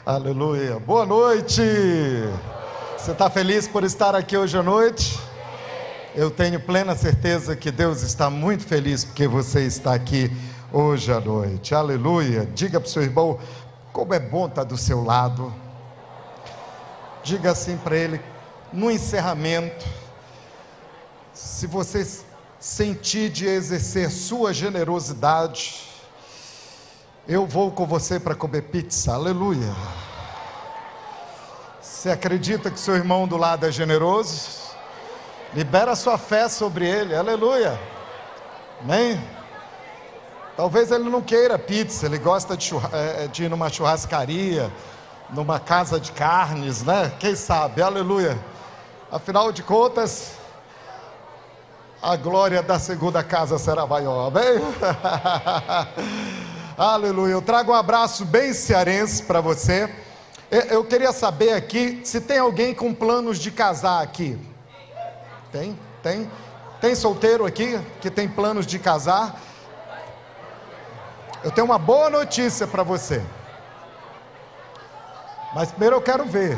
Aleluia. Boa noite. Você está feliz por estar aqui hoje à noite? Eu tenho plena certeza que Deus está muito feliz porque você está aqui hoje à noite. Aleluia. Diga para o seu irmão como é bom estar do seu lado. Diga assim para ele, no encerramento, se você sentir de exercer sua generosidade, eu vou com você para comer pizza, aleluia. Você acredita que seu irmão do lado é generoso? Libera sua fé sobre ele, aleluia. Amém? Talvez ele não queira pizza, ele gosta de, é, de ir numa churrascaria, numa casa de carnes, né? Quem sabe, aleluia. Afinal de contas, a glória da segunda casa será maior, amém? Aleluia. Eu trago um abraço bem cearense para você. Eu queria saber aqui se tem alguém com planos de casar aqui. Tem? Tem? Tem solteiro aqui que tem planos de casar? Eu tenho uma boa notícia para você. Mas primeiro eu quero ver.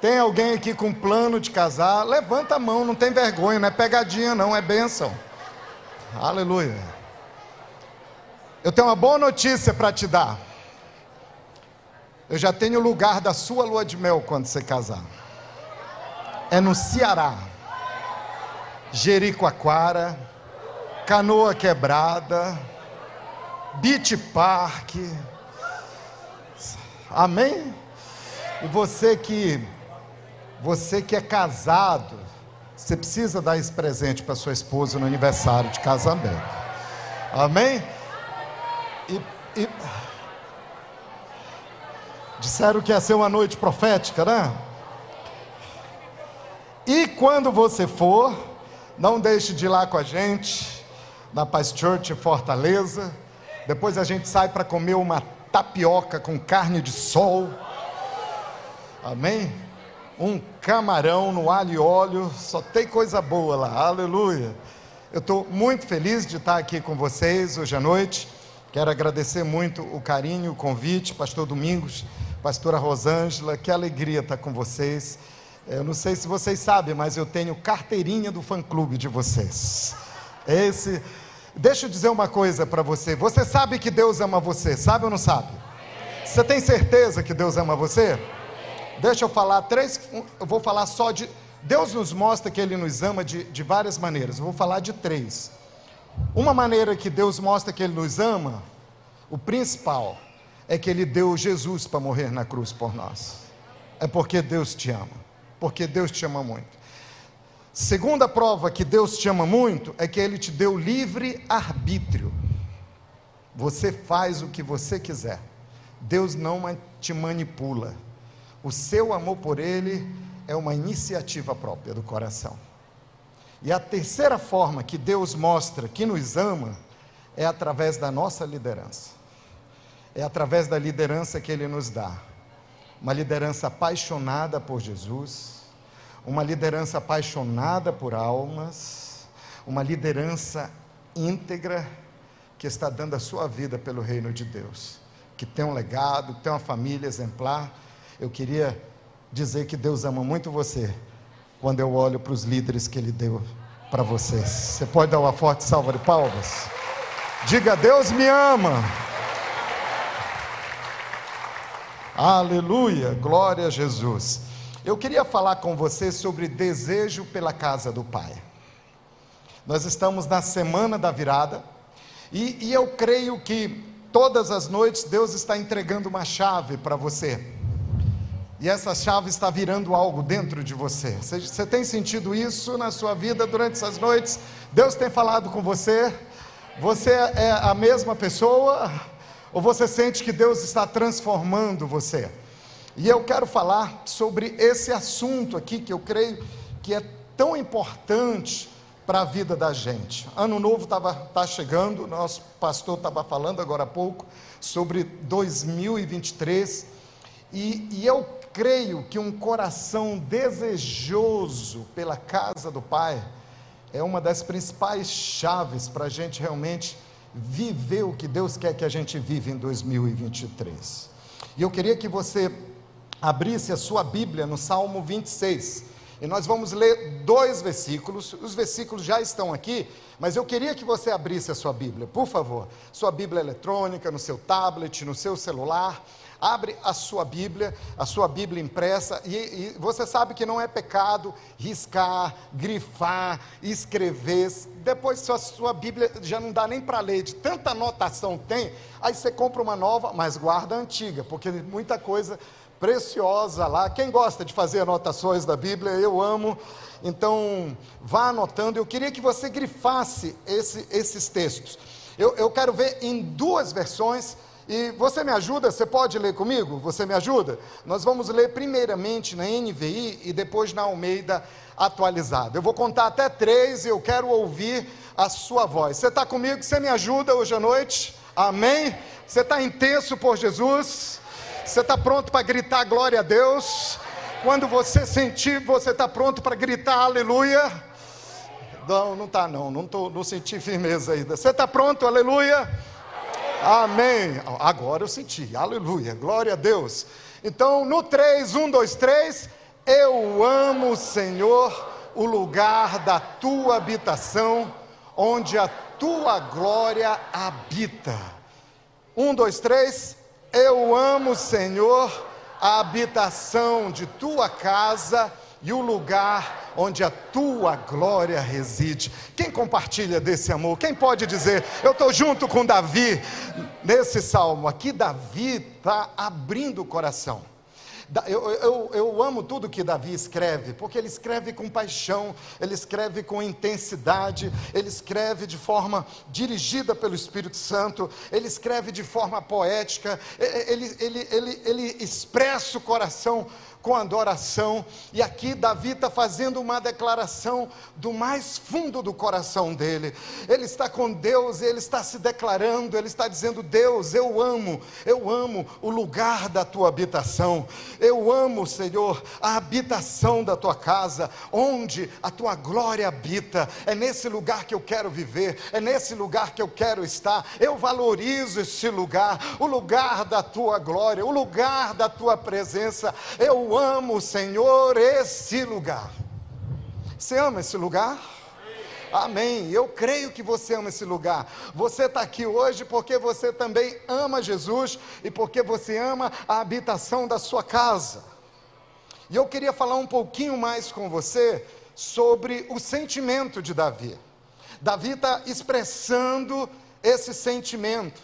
Tem alguém aqui com plano de casar? Levanta a mão, não tem vergonha, não é pegadinha, não, é bênção. Aleluia. Eu tenho uma boa notícia para te dar. Eu já tenho o lugar da sua lua de mel quando você casar. É no Ceará. Jericoacoara, Canoa Quebrada, Beach Park. Amém? E você que você que é casado, você precisa dar esse presente para sua esposa no aniversário de casamento. Amém? E, disseram que ia ser uma noite profética, né? E quando você for, não deixe de ir lá com a gente, na Paz Church Fortaleza. Depois a gente sai para comer uma tapioca com carne de sol. Amém? Um camarão no alho e óleo, só tem coisa boa lá, aleluia. Eu estou muito feliz de estar aqui com vocês hoje à noite. Quero agradecer muito o carinho, o convite, Pastor Domingos, Pastora Rosângela, que alegria estar com vocês. Eu não sei se vocês sabem, mas eu tenho carteirinha do fã-clube de vocês. Esse. Deixa eu dizer uma coisa para você. Você sabe que Deus ama você, sabe ou não sabe? Você tem certeza que Deus ama você? Deixa eu falar três. Eu vou falar só de. Deus nos mostra que Ele nos ama de, de várias maneiras. Eu vou falar de três. Uma maneira que Deus mostra que Ele nos ama, o principal, é que Ele deu Jesus para morrer na cruz por nós. É porque Deus te ama. Porque Deus te ama muito. Segunda prova que Deus te ama muito é que Ele te deu livre arbítrio. Você faz o que você quiser. Deus não te manipula. O seu amor por Ele é uma iniciativa própria do coração. E a terceira forma que Deus mostra que nos ama é através da nossa liderança. É através da liderança que Ele nos dá. Uma liderança apaixonada por Jesus, uma liderança apaixonada por almas, uma liderança íntegra que está dando a sua vida pelo reino de Deus, que tem um legado, que tem uma família exemplar. Eu queria dizer que Deus ama muito você quando eu olho para os líderes que Ele deu para vocês. Você pode dar uma forte salva de palmas? Diga, Deus me ama. Aleluia, glória a Jesus. Eu queria falar com você sobre desejo pela casa do Pai. Nós estamos na semana da virada e, e eu creio que todas as noites Deus está entregando uma chave para você e essa chave está virando algo dentro de você. você. Você tem sentido isso na sua vida durante essas noites? Deus tem falado com você? Você é a mesma pessoa? Ou você sente que Deus está transformando você? E eu quero falar sobre esse assunto aqui que eu creio que é tão importante para a vida da gente. Ano novo estava tá chegando, nosso pastor estava falando agora há pouco sobre 2023 e, e eu creio que um coração desejoso pela casa do Pai é uma das principais chaves para a gente realmente viver o que Deus quer que a gente viva em 2023. E eu queria que você abrisse a sua Bíblia no Salmo 26. E nós vamos ler dois versículos. Os versículos já estão aqui, mas eu queria que você abrisse a sua Bíblia, por favor. Sua Bíblia eletrônica, no seu tablet, no seu celular. Abre a sua Bíblia, a sua Bíblia impressa, e, e você sabe que não é pecado riscar, grifar, escrever. Depois a sua Bíblia já não dá nem para ler, de tanta anotação tem, aí você compra uma nova, mas guarda a antiga, porque muita coisa preciosa lá. Quem gosta de fazer anotações da Bíblia, eu amo. Então, vá anotando. Eu queria que você grifasse esse, esses textos. Eu, eu quero ver em duas versões. E você me ajuda? Você pode ler comigo? Você me ajuda? Nós vamos ler primeiramente na NVI e depois na Almeida atualizada. Eu vou contar até três e eu quero ouvir a sua voz. Você está comigo? Você me ajuda hoje à noite? Amém? Você está intenso por Jesus? Você está pronto para gritar glória a Deus? Quando você sentir, você está pronto para gritar aleluia? Não, não está não, não, tô, não senti firmeza ainda. Você está pronto, aleluia? Amém. Agora eu senti, aleluia, glória a Deus. Então, no 3, 1, 2, 3, eu amo, Senhor, o lugar da tua habitação, onde a tua glória habita. 1, 2, 3, eu amo, Senhor, a habitação de tua casa e o lugar onde a tua glória reside. Quem compartilha desse amor? Quem pode dizer, eu estou junto com Davi nesse salmo? Aqui, Davi está abrindo o coração. Eu, eu, eu, amo tudo que Davi escreve, porque ele escreve com paixão, ele escreve com intensidade, ele escreve de forma dirigida pelo Espírito Santo, ele escreve de forma poética, ele, ele, ele, ele expressa o coração com adoração. E aqui Davi está fazendo uma declaração do mais fundo do coração dele. Ele está com Deus, ele está se declarando, ele está dizendo: Deus, eu amo, eu amo o lugar da tua habitação. Eu amo, Senhor, a habitação da tua casa, onde a tua glória habita. É nesse lugar que eu quero viver, é nesse lugar que eu quero estar. Eu valorizo esse lugar, o lugar da tua glória, o lugar da tua presença. Eu amo, Senhor, esse lugar. Você ama esse lugar? Amém. Eu creio que você ama esse lugar. Você está aqui hoje porque você também ama Jesus e porque você ama a habitação da sua casa. E eu queria falar um pouquinho mais com você sobre o sentimento de Davi. Davi está expressando esse sentimento.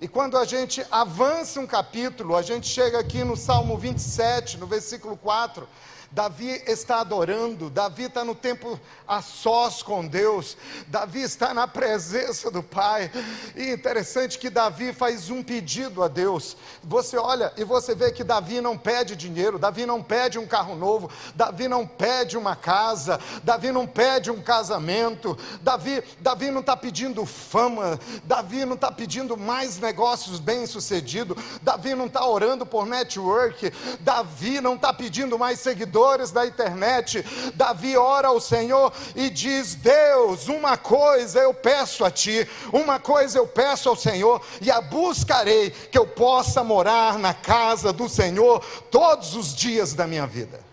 E quando a gente avança um capítulo, a gente chega aqui no Salmo 27, no versículo 4, Davi está adorando, Davi está no tempo a sós com Deus, Davi está na presença do Pai. E interessante que Davi faz um pedido a Deus. Você olha e você vê que Davi não pede dinheiro, Davi não pede um carro novo, Davi não pede uma casa, Davi não pede um casamento, Davi, Davi não está pedindo fama, Davi não está pedindo mais negócios bem-sucedidos, Davi não está orando por network, Davi não está pedindo mais seguidores da internet, Davi ora ao Senhor e diz: Deus, uma coisa eu peço a ti, uma coisa eu peço ao Senhor, e a buscarei, que eu possa morar na casa do Senhor todos os dias da minha vida.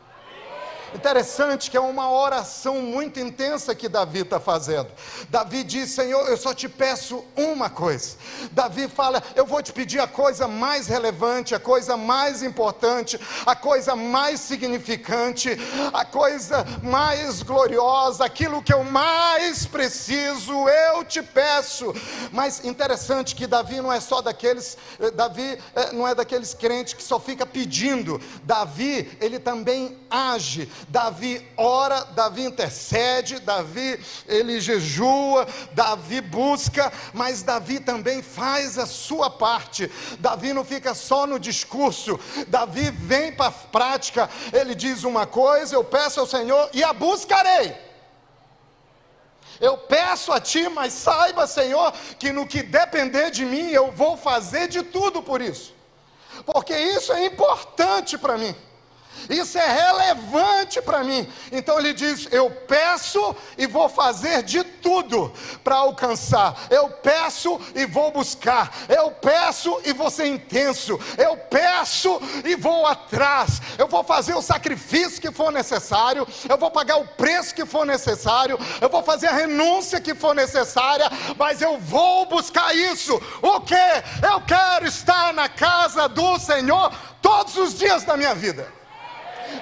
Interessante que é uma oração muito intensa que Davi está fazendo. Davi diz: Senhor, eu só te peço uma coisa. Davi fala: Eu vou te pedir a coisa mais relevante, a coisa mais importante, a coisa mais significante, a coisa mais gloriosa, aquilo que eu mais preciso, eu te peço. Mas interessante que Davi não é só daqueles, eh, Davi eh, não é daqueles crentes que só fica pedindo. Davi, ele também age. Davi ora, Davi intercede, Davi ele jejua, Davi busca, mas Davi também faz a sua parte. Davi não fica só no discurso, Davi vem para a prática. Ele diz uma coisa, eu peço ao Senhor e a buscarei. Eu peço a Ti, mas saiba, Senhor, que no que depender de mim, eu vou fazer de tudo por isso, porque isso é importante para mim. Isso é relevante para mim. Então ele diz: Eu peço e vou fazer de tudo para alcançar. Eu peço e vou buscar. Eu peço e vou ser intenso. Eu peço e vou atrás. Eu vou fazer o sacrifício que for necessário. Eu vou pagar o preço que for necessário. Eu vou fazer a renúncia que for necessária. Mas eu vou buscar isso. O que? Eu quero estar na casa do Senhor todos os dias da minha vida.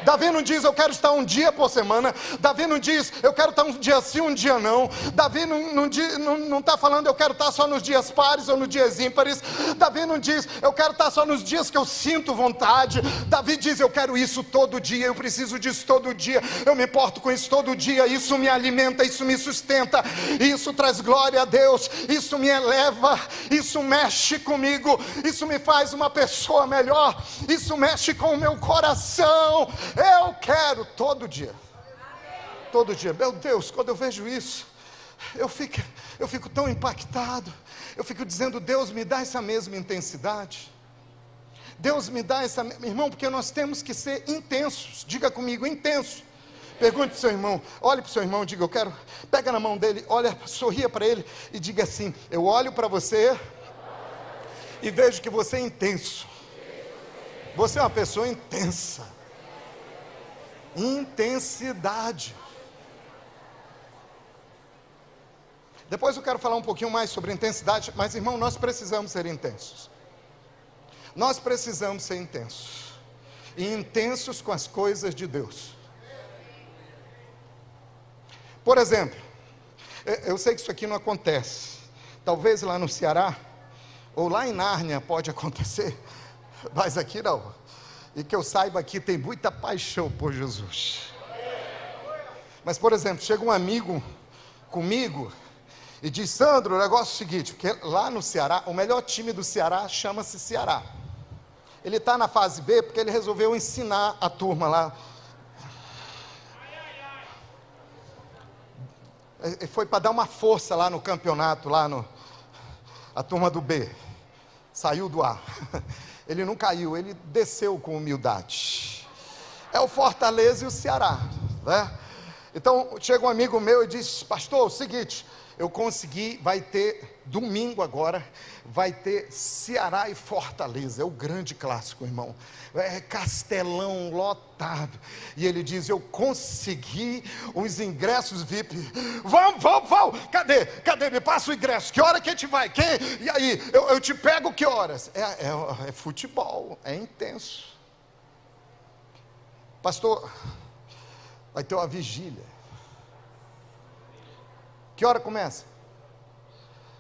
Davi não diz eu quero estar um dia por semana. Davi não diz eu quero estar um dia sim, um dia não. Davi não está não, não, não falando eu quero estar só nos dias pares ou nos dias ímpares. Davi não diz eu quero estar só nos dias que eu sinto vontade. Davi diz eu quero isso todo dia, eu preciso disso todo dia, eu me importo com isso todo dia. Isso me alimenta, isso me sustenta, isso traz glória a Deus, isso me eleva, isso mexe comigo, isso me faz uma pessoa melhor, isso mexe com o meu coração. Eu quero todo dia. Todo dia. Meu Deus, quando eu vejo isso, eu fico, eu fico tão impactado. Eu fico dizendo, Deus me dá essa mesma intensidade. Deus me dá essa, irmão, porque nós temos que ser intensos. Diga comigo, intenso. Pergunte para o seu irmão, olhe para o seu irmão, diga, eu quero, pega na mão dele, olha, sorria para ele e diga assim: Eu olho para você e vejo que você é intenso. Você é uma pessoa intensa intensidade. Depois eu quero falar um pouquinho mais sobre intensidade, mas irmão, nós precisamos ser intensos. Nós precisamos ser intensos. E intensos com as coisas de Deus. Por exemplo, eu sei que isso aqui não acontece. Talvez lá no Ceará, ou lá em Nárnia pode acontecer, mas aqui não. E que eu saiba que tem muita paixão por Jesus. Mas, por exemplo, chega um amigo comigo e diz: Sandro, o negócio é o seguinte, porque lá no Ceará, o melhor time do Ceará chama-se Ceará. Ele está na fase B porque ele resolveu ensinar a turma lá. Foi para dar uma força lá no campeonato, lá no. A turma do B. Saiu do A. Ele não caiu, ele desceu com humildade. É o Fortaleza e o Ceará, né? Então chega um amigo meu e diz: Pastor, é o seguinte, eu consegui, vai ter domingo agora, vai ter Ceará e Fortaleza, é o grande clássico, irmão. É castelão lotado. E ele diz: Eu consegui os ingressos VIP. Vamos, vamos, vamos. Cadê? Cadê? Me passa o ingresso. Que hora que a gente vai? Quem? E aí? Eu, eu te pego que horas? É, é, é futebol, é intenso. Pastor, vai ter uma vigília. Que hora começa?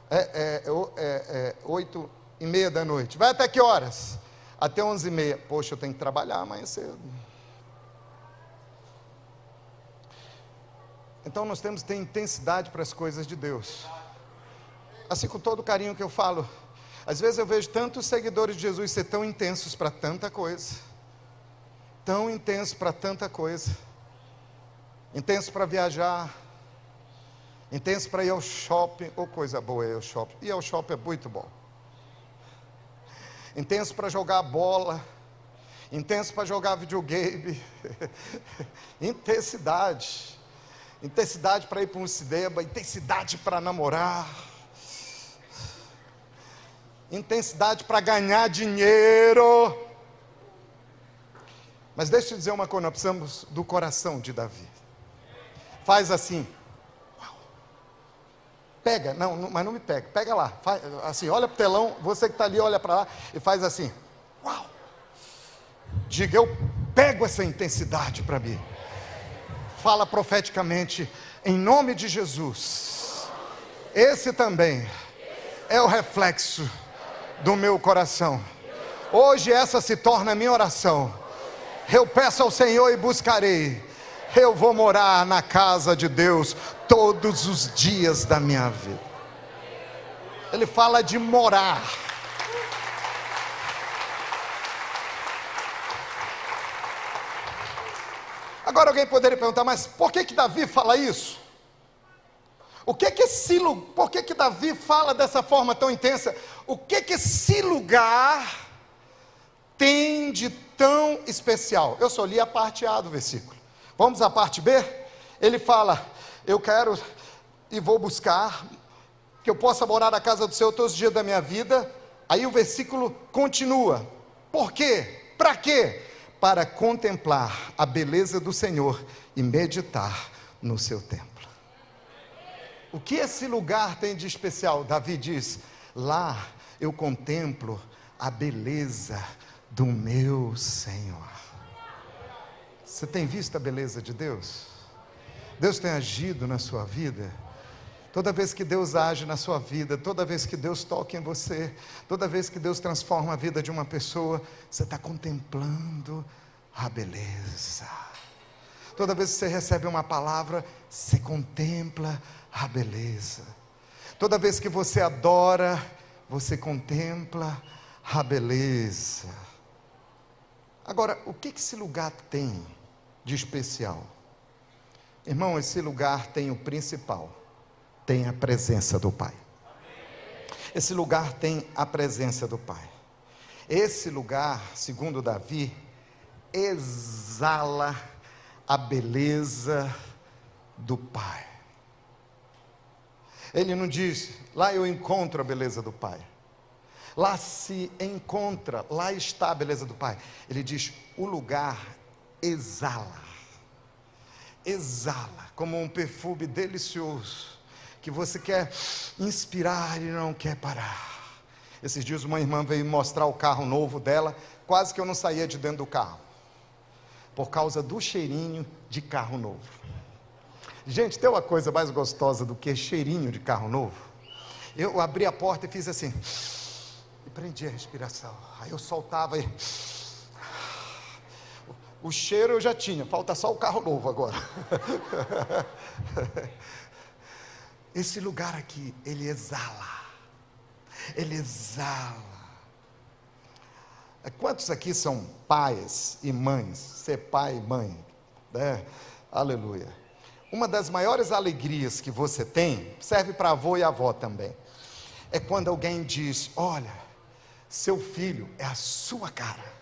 É, é, é, é, oito e meia da noite. Vai até que horas? Até onze e meia. Poxa, eu tenho que trabalhar amanhã cedo. Então nós temos que ter intensidade para as coisas de Deus. Assim com todo o carinho que eu falo. Às vezes eu vejo tantos seguidores de Jesus ser tão intensos para tanta coisa. Tão intensos para tanta coisa. Intenso para viajar. Intenso para ir ao shopping. Ou oh, coisa boa ir ao shopping. Ir ao shopping é muito bom intenso para jogar bola, intenso para jogar videogame, intensidade, intensidade para ir para um cinema, intensidade para namorar, intensidade para ganhar dinheiro. Mas deixa eu dizer uma coisa, nós precisamos do coração de Davi. Faz assim. Pega, não, não, mas não me pega, pega lá, faz, assim, olha para o telão, você que está ali, olha para lá e faz assim, uau! Diga, eu pego essa intensidade para mim. Fala profeticamente, em nome de Jesus. Esse também é o reflexo do meu coração. Hoje essa se torna minha oração. Eu peço ao Senhor e buscarei. Eu vou morar na casa de Deus todos os dias da minha vida. Ele fala de morar. Agora alguém poderia perguntar, mas por que que Davi fala isso? O que que esse por que que Davi fala dessa forma tão intensa? O que que esse lugar tem de tão especial? Eu só li a parte A do versículo. Vamos à parte B? Ele fala: Eu quero e vou buscar que eu possa morar na casa do Senhor todos os dias da minha vida. Aí o versículo continua: Por quê? Para quê? Para contemplar a beleza do Senhor e meditar no seu templo. O que esse lugar tem de especial? Davi diz: Lá eu contemplo a beleza do meu Senhor. Você tem visto a beleza de Deus? Deus tem agido na sua vida? Toda vez que Deus age na sua vida, toda vez que Deus toca em você, toda vez que Deus transforma a vida de uma pessoa, você está contemplando a beleza. Toda vez que você recebe uma palavra, você contempla a beleza. Toda vez que você adora, você contempla a beleza. Agora, o que esse lugar tem de especial? Irmão, esse lugar tem o principal: tem a presença do Pai. Esse lugar tem a presença do Pai. Esse lugar, segundo Davi, exala a beleza do Pai. Ele não diz, lá eu encontro a beleza do Pai. Lá se encontra, lá está a beleza do Pai. Ele diz, o lugar exala. Exala, como um perfume delicioso, que você quer inspirar e não quer parar. Esses dias uma irmã veio mostrar o carro novo dela, quase que eu não saía de dentro do carro, por causa do cheirinho de carro novo. Gente, tem uma coisa mais gostosa do que cheirinho de carro novo? Eu abri a porta e fiz assim, e prendi a respiração. Aí eu soltava e. O cheiro eu já tinha, falta só o carro novo agora. Esse lugar aqui, ele exala. Ele exala. Quantos aqui são pais e mães? Ser pai e mãe, né? Aleluia. Uma das maiores alegrias que você tem, serve para avô e avó também, é quando alguém diz: Olha, seu filho é a sua cara.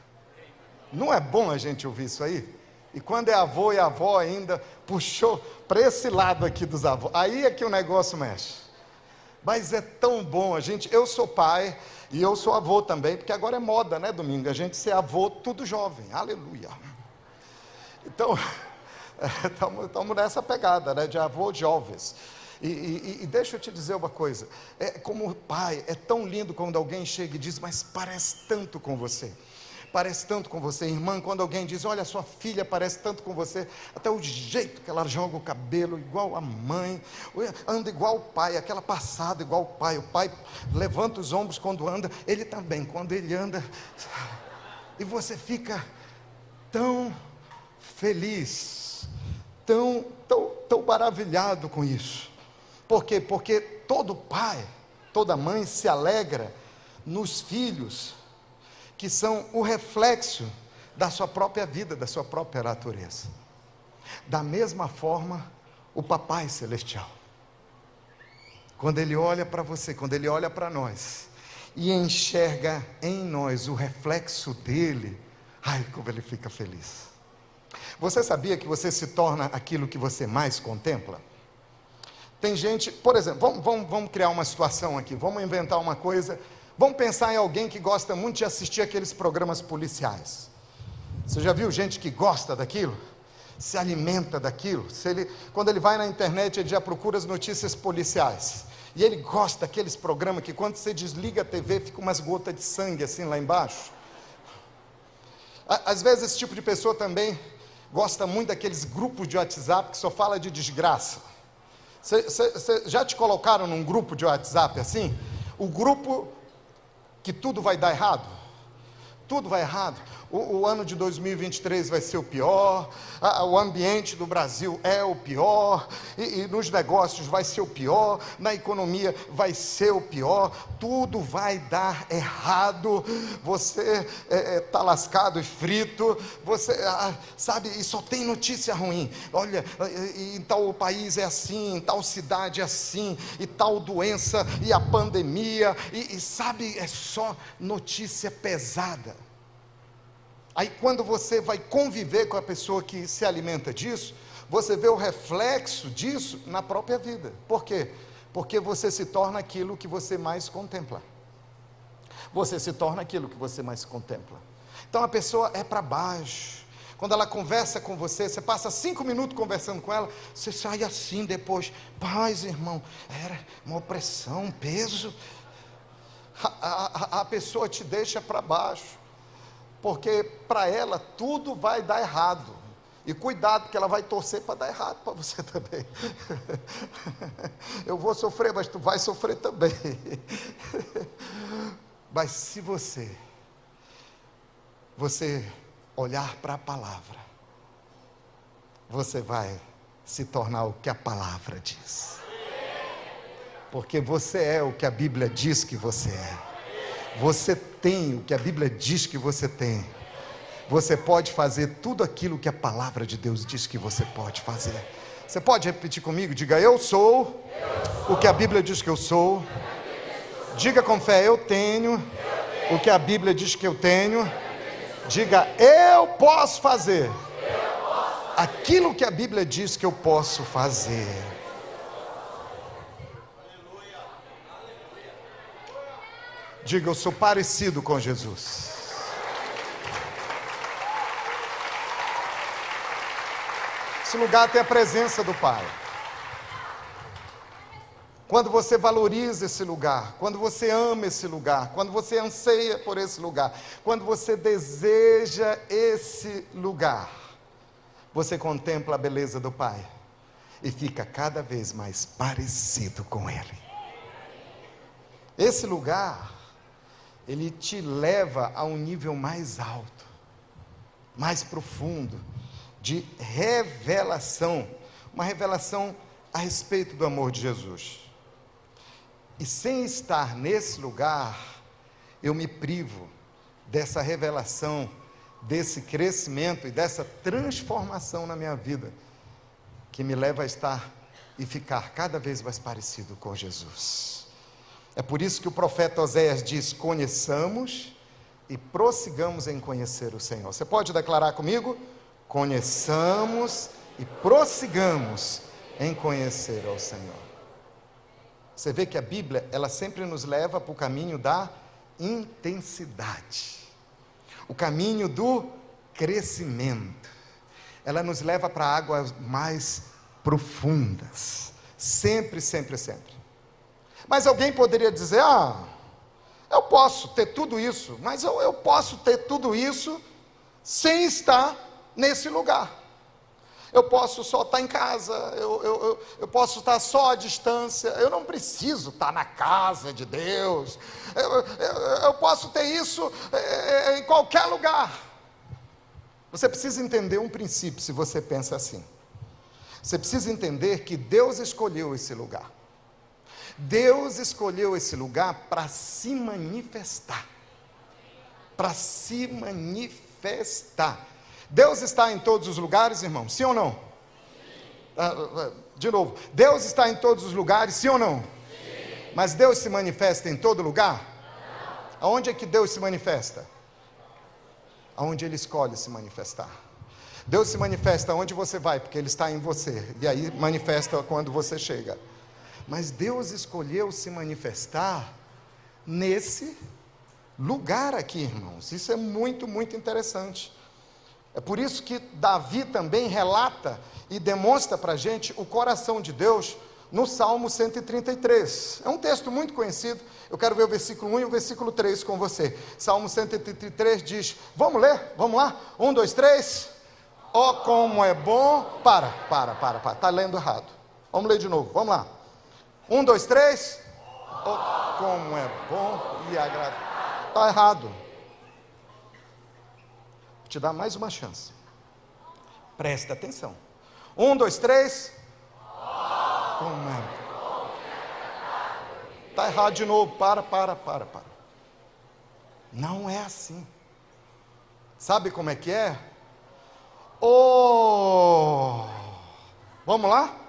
Não é bom a gente ouvir isso aí? E quando é avô e avó ainda, puxou para esse lado aqui dos avós, aí é que o negócio mexe. Mas é tão bom a gente. Eu sou pai e eu sou avô também, porque agora é moda, né, domingo? A gente ser avô tudo jovem, aleluia. Então. Estamos nessa pegada, né, de avô jovens. E, e, e, deixa eu te dizer uma coisa: é, como pai, é tão lindo quando alguém chega e diz, mas parece tanto com você. Parece tanto com você, irmã, quando alguém diz, olha, sua filha parece tanto com você, até o jeito que ela joga o cabelo, igual a mãe, anda igual o pai, aquela passada igual o pai. O pai levanta os ombros quando anda, ele também, quando ele anda, e você fica tão feliz tão, tão, tão maravilhado com isso. Por quê? Porque todo pai, toda mãe se alegra nos filhos que são o reflexo da sua própria vida, da sua própria natureza. Da mesma forma, o Papai Celestial. Quando ele olha para você, quando ele olha para nós e enxerga em nós o reflexo dele, ai, como ele fica feliz. Você sabia que você se torna aquilo que você mais contempla? Tem gente, por exemplo, vamos, vamos, vamos criar uma situação aqui, vamos inventar uma coisa. Vamos pensar em alguém que gosta muito de assistir aqueles programas policiais. Você já viu gente que gosta daquilo? Se alimenta daquilo? Se ele, quando ele vai na internet, ele já procura as notícias policiais. E ele gosta daqueles programas que quando você desliga a TV, fica umas gotas de sangue assim lá embaixo. Às vezes esse tipo de pessoa também gosta muito daqueles grupos de WhatsApp que só fala de desgraça. Cê, cê, cê, já te colocaram num grupo de WhatsApp assim? O grupo que tudo vai dar errado? Tudo vai errado o, o ano de 2023 vai ser o pior, a, o ambiente do Brasil é o pior, e, e nos negócios vai ser o pior, na economia vai ser o pior, tudo vai dar errado, você está é, é, tá lascado e frito, você ah, sabe, e só tem notícia ruim. Olha, e, e tal país é assim, tal cidade é assim, e tal doença, e a pandemia, e, e sabe, é só notícia pesada. Aí, quando você vai conviver com a pessoa que se alimenta disso, você vê o reflexo disso na própria vida. Por quê? Porque você se torna aquilo que você mais contempla. Você se torna aquilo que você mais contempla. Então a pessoa é para baixo. Quando ela conversa com você, você passa cinco minutos conversando com ela, você sai assim depois. Paz, irmão, era uma opressão, um peso. A, a, a pessoa te deixa para baixo porque para ela tudo vai dar errado. E cuidado, que ela vai torcer para dar errado para você também. Eu vou sofrer, mas tu vai sofrer também. Mas se você você olhar para a palavra, você vai se tornar o que a palavra diz. Porque você é o que a Bíblia diz que você é. Você tem o que a Bíblia diz que você tem. Você pode fazer tudo aquilo que a palavra de Deus diz que você pode fazer. Você pode repetir comigo? Diga, eu sou o que a Bíblia diz que eu sou. Diga com fé, eu tenho o que a Bíblia diz que eu tenho. Diga, eu posso fazer aquilo que a Bíblia diz que eu posso fazer. Diga, eu sou parecido com Jesus. Esse lugar tem a presença do Pai. Quando você valoriza esse lugar, quando você ama esse lugar, quando você anseia por esse lugar, quando você deseja esse lugar, você contempla a beleza do Pai e fica cada vez mais parecido com Ele. Esse lugar ele te leva a um nível mais alto, mais profundo, de revelação, uma revelação a respeito do amor de Jesus. E sem estar nesse lugar, eu me privo dessa revelação, desse crescimento e dessa transformação na minha vida, que me leva a estar e ficar cada vez mais parecido com Jesus. É por isso que o profeta Oséias diz: conheçamos e prossigamos em conhecer o Senhor. Você pode declarar comigo? Conheçamos e prossigamos em conhecer ao Senhor. Você vê que a Bíblia, ela sempre nos leva para o caminho da intensidade, o caminho do crescimento. Ela nos leva para águas mais profundas, sempre, sempre, sempre. Mas alguém poderia dizer: ah, eu posso ter tudo isso, mas eu, eu posso ter tudo isso sem estar nesse lugar. Eu posso só estar em casa, eu, eu, eu, eu, posso estar só à distância, eu não preciso estar na casa de Deus, eu, posso ter isso é, é, em qualquer lugar. Você precisa entender um princípio se você pensa assim. Você precisa entender que Deus escolheu esse lugar. Deus escolheu esse lugar para se manifestar. Para se manifestar. Deus está em todos os lugares, irmão? Sim ou não? Ah, ah, de novo, Deus está em todos os lugares, sim ou não? Sim. Mas Deus se manifesta em todo lugar? Não. Aonde é que Deus se manifesta? Aonde Ele escolhe se manifestar. Deus se manifesta onde você vai, porque Ele está em você. E aí manifesta quando você chega. Mas Deus escolheu se manifestar nesse lugar aqui, irmãos. Isso é muito, muito interessante. É por isso que Davi também relata e demonstra para a gente o coração de Deus no Salmo 133. É um texto muito conhecido. Eu quero ver o versículo 1 e o versículo 3 com você. Salmo 133 diz: Vamos ler? Vamos lá? Um, dois, três. Oh, como é bom. Para, para, para, para. Está lendo errado. Vamos ler de novo. Vamos lá. Um, dois, três. Oh, como é bom e agradável. Está errado. Vou te dar mais uma chance. Presta atenção. Um, dois, três. Como é Está errado de novo. Para, para, para, para. Não é assim. Sabe como é que é? Oh! Vamos lá?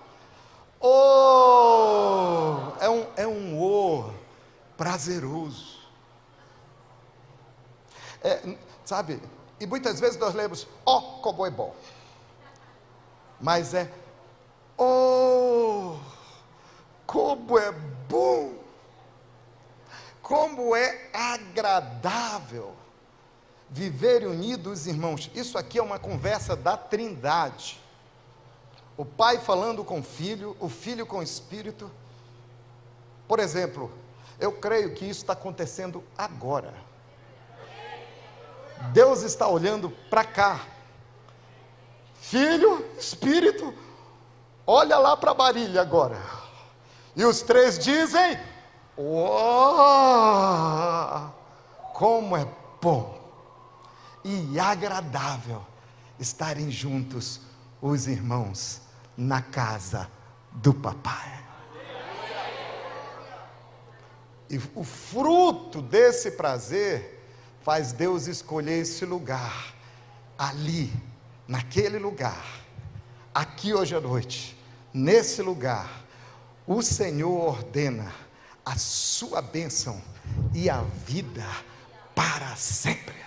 Oh, é um, é um oh prazeroso. É, sabe, E muitas vezes nós lemos, oh, como é bom. Mas é, oh, como é bom, como é agradável viver unidos, irmãos. Isso aqui é uma conversa da Trindade. O Pai falando com o Filho, o Filho com o Espírito. Por exemplo, eu creio que isso está acontecendo agora. Deus está olhando para cá. Filho, Espírito, olha lá para a Marília agora. E os três dizem: oh, como é bom e agradável estarem juntos os irmãos na casa do papai. E o fruto desse prazer faz Deus escolher esse lugar, ali, naquele lugar, aqui hoje à noite, nesse lugar, o Senhor ordena a sua bênção e a vida para sempre.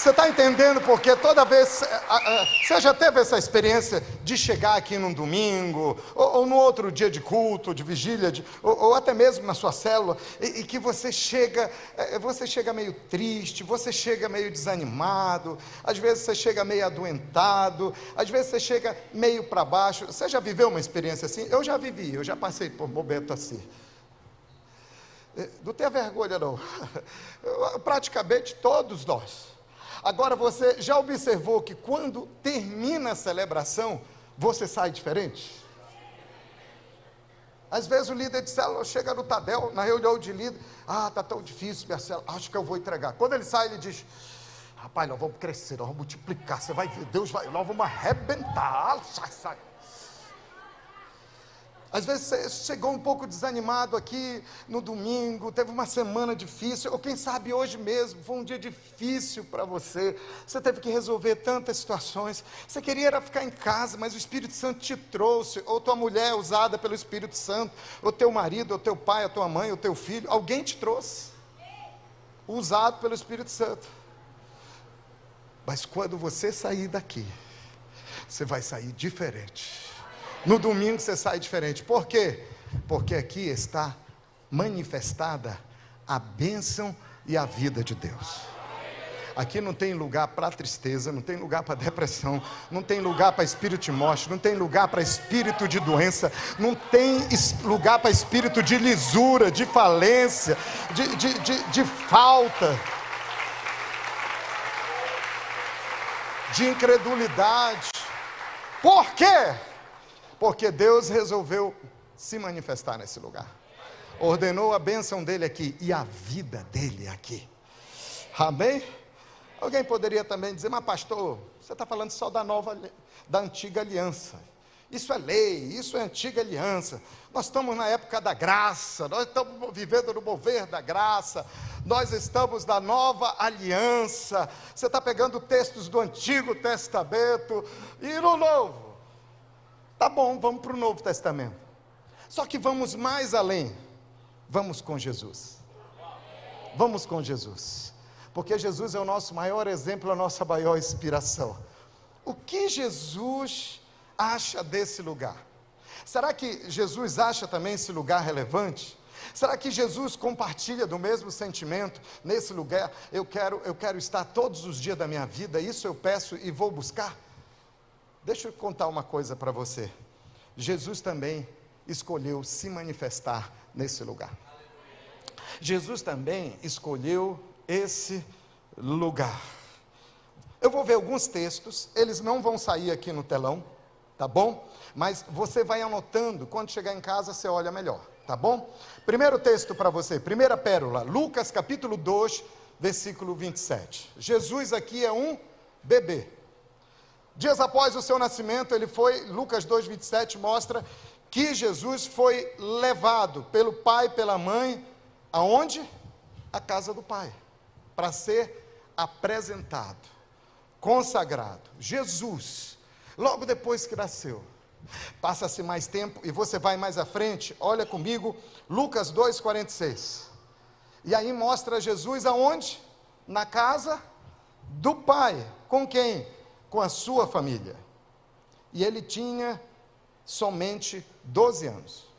Você está entendendo porque toda vez. Eh, você já teve essa experiência de chegar aqui num domingo, ou, ou no outro dia de culto, de vigília, de, ou, ou, até mesmo na sua célula, e, e, que você chega, eh, você chega meio triste, você chega meio desanimado, às vezes você chega meio adoentado, às vezes você chega meio para baixo. Você já viveu uma experiência assim? Eu já vivi, eu já passei por um momento assim. Não tenha vergonha, não. Praticamente todos nós. Agora você já observou que quando termina a celebração, você sai diferente? Às vezes o líder de célula chega no Tadel, na reunião de líder, ah, está tão difícil minha célula, acho que eu vou entregar. Quando ele sai, ele diz, rapaz, nós vamos crescer, nós vamos multiplicar, você vai ver, Deus vai, nós vamos arrebentar, sai, sai. Às vezes você chegou um pouco desanimado aqui no domingo, teve uma semana difícil, ou quem sabe hoje mesmo foi um dia difícil para você. Você teve que resolver tantas situações. Você queria era ficar em casa, mas o Espírito Santo te trouxe, ou tua mulher usada pelo Espírito Santo, ou teu marido, ou teu pai, ou tua mãe, ou teu filho, alguém te trouxe. Usado pelo Espírito Santo. Mas quando você sair daqui, você vai sair diferente no domingo você sai diferente. Por quê? Porque aqui está manifestada a bênção e a vida de Deus. Aqui não tem lugar para tristeza, não tem lugar para depressão, não tem lugar para espírito de morte, não tem lugar para espírito de doença, não tem lugar para espírito de lisura, de falência, de, de, de, de falta, de incredulidade. Por quê? Porque Deus resolveu se manifestar nesse lugar. Ordenou a bênção dele aqui e a vida dele aqui. Amém? Alguém poderia também dizer, mas pastor, você está falando só da nova, da antiga aliança. Isso é lei, isso é antiga aliança. Nós estamos na época da graça, nós estamos vivendo no mover da graça, nós estamos na nova aliança. Você está pegando textos do Antigo Testamento e no Novo. Tá bom, vamos para o Novo Testamento. Só que vamos mais além. Vamos com Jesus. Vamos com Jesus. Porque Jesus é o nosso maior exemplo, a nossa maior inspiração. O que Jesus acha desse lugar? Será que Jesus acha também esse lugar relevante? Será que Jesus compartilha do mesmo sentimento nesse lugar? Eu quero, eu quero estar todos os dias da minha vida, isso eu peço e vou buscar? Deixa eu contar uma coisa para você. Jesus também escolheu se manifestar nesse lugar. Jesus também escolheu esse lugar. Eu vou ver alguns textos, eles não vão sair aqui no telão, tá bom? Mas você vai anotando, quando chegar em casa você olha melhor, tá bom? Primeiro texto para você, primeira pérola, Lucas capítulo 2, versículo 27. Jesus aqui é um bebê. Dias após o seu nascimento, ele foi, Lucas 2,27 mostra que Jesus foi levado pelo pai e pela mãe, aonde? A casa do pai, para ser apresentado, consagrado. Jesus, logo depois que nasceu, Passa-se mais tempo e você vai mais à frente, olha comigo, Lucas 2,46. E aí mostra Jesus aonde? Na casa do pai. Com quem? Com a sua família. E ele tinha somente 12 anos.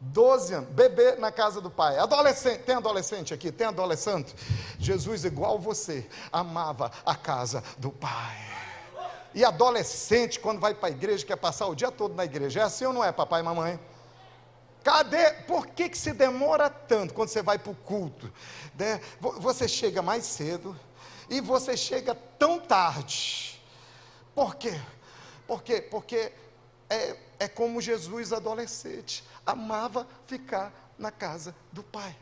12 anos, bebê na casa do pai. Adolescente, tem adolescente aqui? Tem adolescente? Jesus, igual você, amava a casa do pai. E adolescente, quando vai para a igreja, quer passar o dia todo na igreja. É assim ou não é, papai e mamãe? Cadê? Por que, que se demora tanto quando você vai para o culto? Né? Você chega mais cedo e você chega tão tarde. Por quê? Por quê? Porque é, é como Jesus adolescente, amava ficar na casa do pai.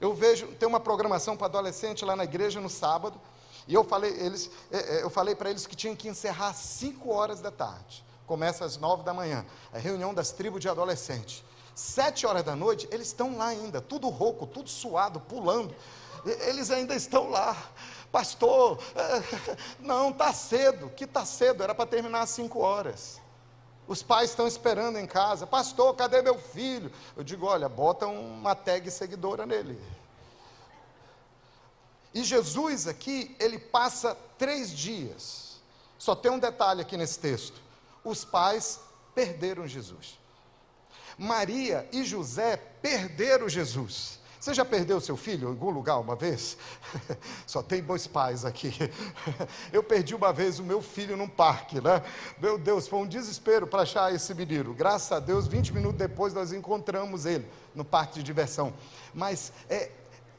Eu vejo, tem uma programação para adolescente lá na igreja no sábado, e eu falei, eles, é, é, eu falei para eles que tinham que encerrar às 5 horas da tarde. Começa às 9 da manhã, a reunião das tribos de adolescentes. Sete horas da noite, eles estão lá ainda, tudo rouco, tudo suado, pulando. Eles ainda estão lá. Pastor, é, não, está cedo. Que está cedo? Era para terminar às 5 horas. Os pais estão esperando em casa. Pastor, cadê meu filho? Eu digo: olha, bota uma tag seguidora nele. E Jesus aqui, ele passa três dias. Só tem um detalhe aqui nesse texto: os pais perderam Jesus. Maria e José perderam Jesus. Você já perdeu seu filho em algum lugar uma vez? Só tem dois pais aqui. Eu perdi uma vez o meu filho num parque, né? Meu Deus, foi um desespero para achar esse menino. Graças a Deus, 20 minutos depois nós encontramos ele no parque de diversão. Mas é,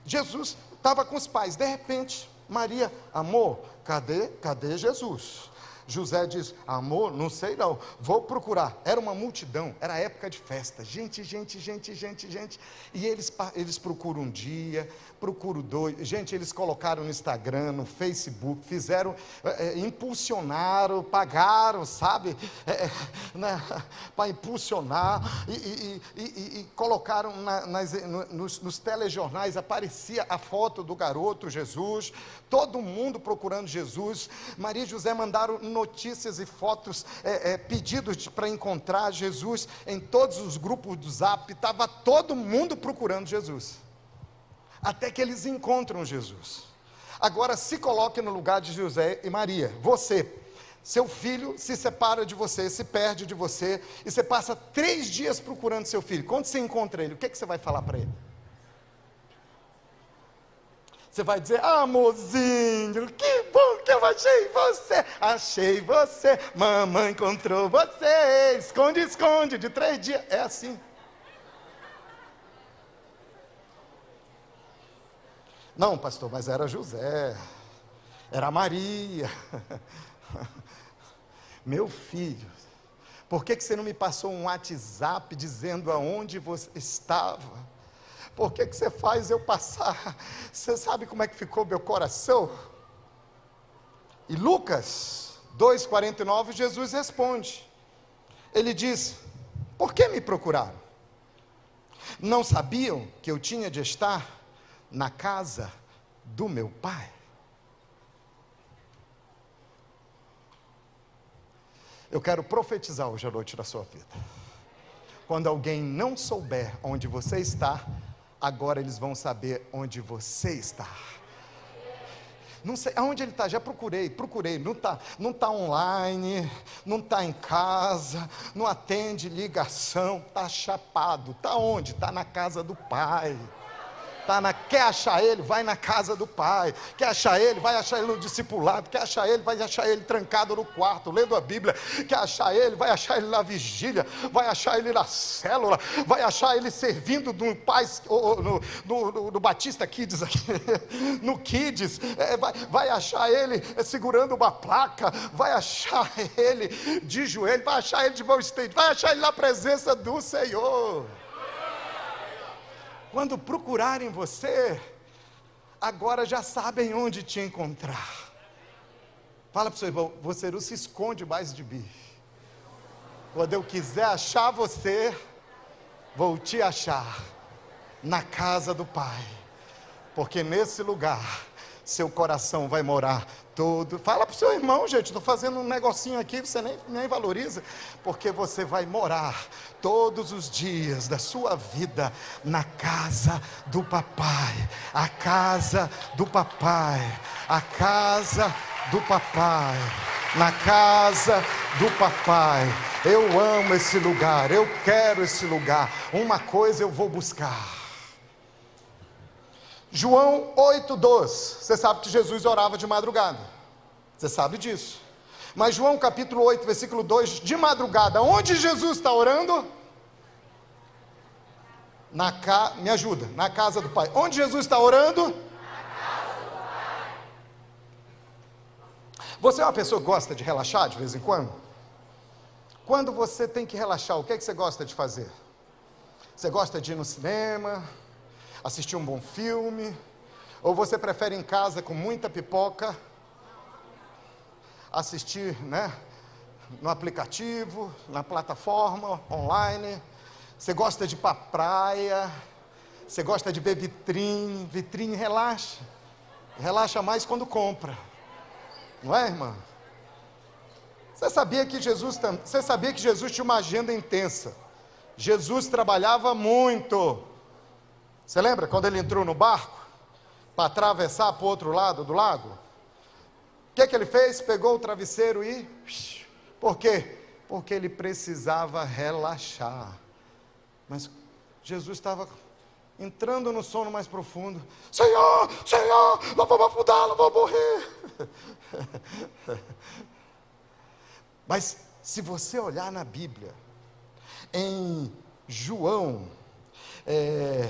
Jesus estava com os pais. De repente, Maria, amor, cadê, cadê Jesus? José diz: Amor, não sei não, vou procurar. Era uma multidão, era época de festa. Gente, gente, gente, gente, gente. E eles, eles procuram um dia, procuram dois. Gente, eles colocaram no Instagram, no Facebook, fizeram, é, impulsionaram, pagaram, sabe? É né, Para impulsionar. E, e, e, e colocaram na, nas, nos, nos telejornais, aparecia a foto do garoto Jesus. Todo mundo procurando Jesus. Maria e José mandaram notícias e fotos, é, é, pedidos para encontrar Jesus em todos os grupos do zap, estava todo mundo procurando Jesus, até que eles encontram Jesus. Agora se coloque no lugar de José e Maria, você. Seu filho se separa de você, se perde de você, e você passa três dias procurando seu filho. Quando você encontra ele, o que, que você vai falar para ele? Você vai dizer, amorzinho, que bom que eu achei você. Achei você, mamãe encontrou você. Esconde, esconde, de três dias. É assim. Não, pastor, mas era José, era Maria. Meu filho, por que, que você não me passou um WhatsApp dizendo aonde você estava? Por que, que você faz eu passar? Você sabe como é que ficou meu coração? E Lucas 2,49, Jesus responde. Ele diz: Por que me procuraram? Não sabiam que eu tinha de estar na casa do meu pai? Eu quero profetizar hoje à noite na sua vida. Quando alguém não souber onde você está, agora eles vão saber onde você está. Não sei, aonde ele está? Já procurei, procurei, não está não tá online, não está em casa, não atende ligação, está chapado. Está onde? Está na casa do pai tá na, quer achar ele, vai na casa do pai, quer achar ele, vai achar ele no discipulado, quer achar ele, vai achar ele trancado no quarto, lendo a Bíblia, quer achar ele, vai achar ele na vigília, vai achar ele na célula, vai achar ele servindo no Paz, no, no, no, no Batista Kids aqui, no Kids, é, vai, vai achar ele segurando uma placa, vai achar ele de joelho, vai achar ele de mão estendida, vai achar ele na presença do Senhor. Quando procurarem você, agora já sabem onde te encontrar. Fala para o seu irmão, você não se esconde mais de mim. Quando eu quiser achar você, vou te achar na casa do Pai. Porque nesse lugar seu coração vai morar todo. Fala para o seu irmão, gente, estou fazendo um negocinho aqui, você nem, nem valoriza, porque você vai morar todos os dias da sua vida na casa do papai, a casa do papai, a casa do papai, na casa do papai. Eu amo esse lugar, eu quero esse lugar. Uma coisa eu vou buscar João 8,12. Você sabe que Jesus orava de madrugada. Você sabe disso. Mas João capítulo 8, versículo 2, de madrugada, onde Jesus está orando? Na ca... Me ajuda, na casa do Pai. Onde Jesus está orando? Você é uma pessoa que gosta de relaxar de vez em quando? Quando você tem que relaxar, o que é que você gosta de fazer? Você gosta de ir no cinema? Assistir um bom filme? Ou você prefere em casa com muita pipoca, assistir, né? No aplicativo, na plataforma, online? Você gosta de ir para praia? Você gosta de ver vitrine? Vitrine relaxa. Relaxa mais quando compra. Não é, irmã? Você sabia que Jesus, você sabia que Jesus tinha uma agenda intensa? Jesus trabalhava muito. Você lembra quando ele entrou no barco para atravessar para o outro lado do lago? O que, que ele fez? Pegou o travesseiro e. Por quê? Porque ele precisava relaxar. Mas Jesus estava entrando no sono mais profundo. Senhor, Senhor, não vou afundar, não vou morrer. Mas se você olhar na Bíblia, em João, é,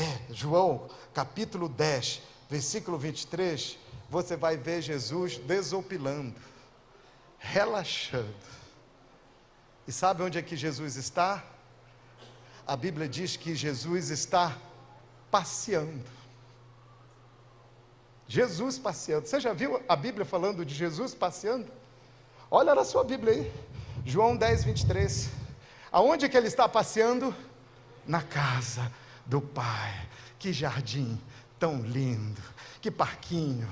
é, João capítulo 10, versículo 23, você vai ver Jesus desopilando, relaxando. E sabe onde é que Jesus está? A Bíblia diz que Jesus está passeando. Jesus passeando. Você já viu a Bíblia falando de Jesus passeando? Olha na sua Bíblia aí. João 10, 23. Aonde é que ele está passeando? Na casa do Pai. Que jardim tão lindo, que parquinho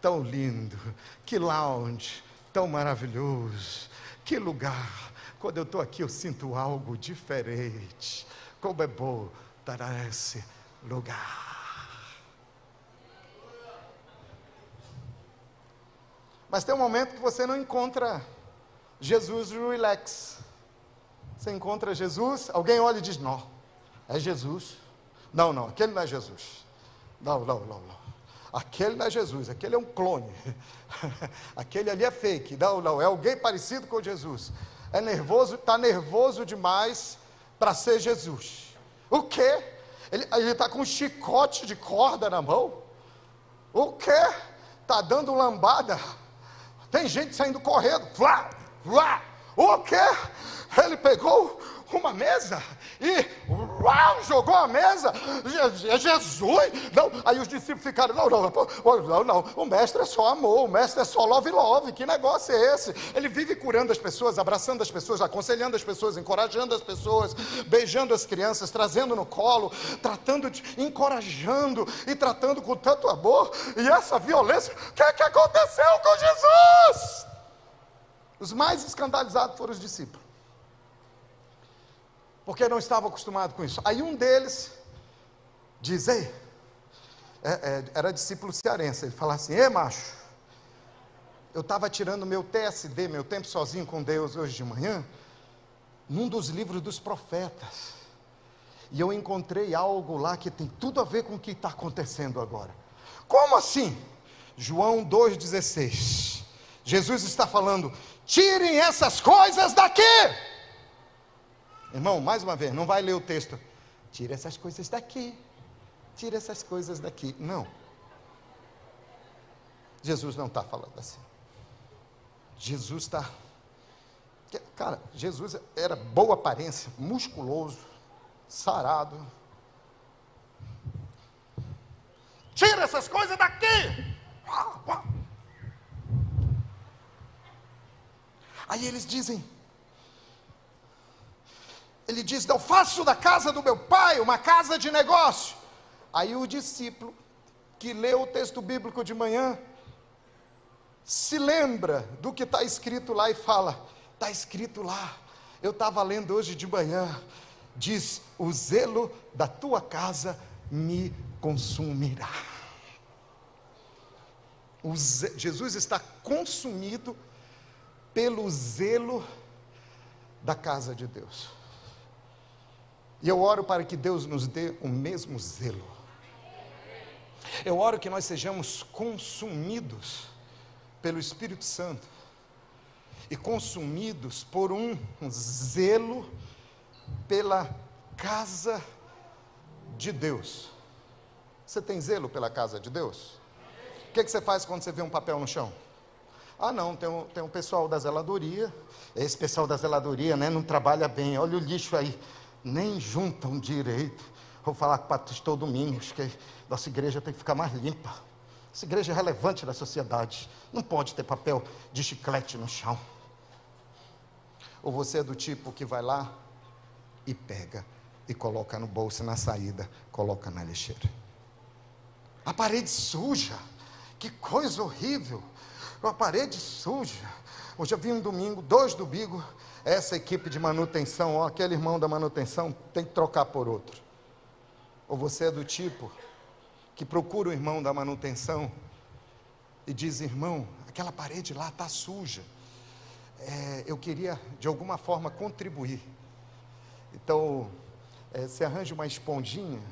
tão lindo, que lounge tão maravilhoso, que lugar. Quando eu estou aqui, eu sinto algo diferente. Como é bom estar nesse lugar. Mas tem um momento que você não encontra Jesus relax. Você encontra Jesus, alguém olha e diz: Não, é Jesus. Não, não, aquele não é Jesus. Não, não, não, não. Aquele não é Jesus, aquele é um clone. aquele ali é fake. Não, não, é alguém parecido com Jesus. É nervoso, está nervoso demais para ser Jesus. O quê? Ele está com um chicote de corda na mão? O quê? Está dando lambada? Tem gente saindo correndo. Flá, flá. O quê? Ele pegou uma mesa e uau, jogou a mesa. É Jesus. Não. Aí os discípulos ficaram, não, não, não, não, o mestre é só amor, o mestre é só love, love. Que negócio é esse? Ele vive curando as pessoas, abraçando as pessoas, aconselhando as pessoas, encorajando as pessoas, beijando as crianças, trazendo no colo, tratando, de, encorajando e tratando com tanto amor. E essa violência, o que, é que aconteceu com Jesus? Os mais escandalizados foram os discípulos porque não estava acostumado com isso. Aí um deles diz: Ei, é, é, era discípulo cearense, ele fala assim: Ei, macho, eu estava tirando meu TSD, meu tempo sozinho com Deus hoje de manhã, num dos livros dos profetas, e eu encontrei algo lá que tem tudo a ver com o que está acontecendo agora. Como assim? João 2,16. Jesus está falando: tirem essas coisas daqui. Irmão, mais uma vez, não vai ler o texto. Tira essas coisas daqui. Tira essas coisas daqui. Não. Jesus não está falando assim. Jesus está. Cara, Jesus era boa aparência, musculoso, sarado. Tira essas coisas daqui! Aí eles dizem: ele diz: Eu faço da casa do meu pai uma casa de negócio. Aí o discípulo que lê o texto bíblico de manhã, se lembra do que está escrito lá e fala: está escrito lá, eu estava lendo hoje de manhã, diz: o zelo da tua casa me consumirá. Ze... Jesus está consumido pelo zelo da casa de Deus. E eu oro para que Deus nos dê o mesmo zelo. Eu oro que nós sejamos consumidos pelo Espírito Santo e consumidos por um zelo pela casa de Deus. Você tem zelo pela casa de Deus? O que, é que você faz quando você vê um papel no chão? Ah, não, tem um, tem um pessoal da zeladoria. Esse pessoal da zeladoria né, não trabalha bem. Olha o lixo aí. Nem juntam direito. Vou falar com o pastor Domingos que nossa igreja tem que ficar mais limpa. Essa igreja é relevante da sociedade. Não pode ter papel de chiclete no chão. Ou você é do tipo que vai lá e pega e coloca no bolso na saída, coloca na lixeira. A parede suja. Que coisa horrível uma parede suja. Hoje eu vi um domingo, dois domingos, essa equipe de manutenção, ó, aquele irmão da manutenção, tem que trocar por outro. Ou você é do tipo que procura o irmão da manutenção e diz: irmão, aquela parede lá está suja. É, eu queria de alguma forma contribuir. Então, é, você arranja uma esponjinha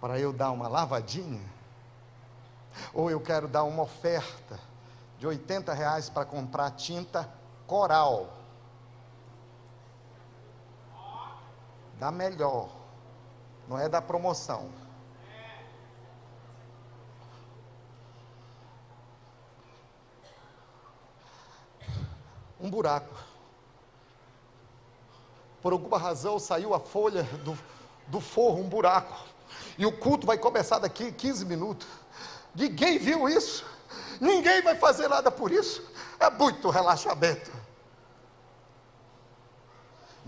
para eu dar uma lavadinha? Ou eu quero dar uma oferta de 80 reais para comprar tinta coral. Da melhor, não é da promoção. Um buraco. Por alguma razão saiu a folha do, do forro, um buraco. E o culto vai começar daqui 15 minutos. Ninguém viu isso. Ninguém vai fazer nada por isso. É muito relaxamento.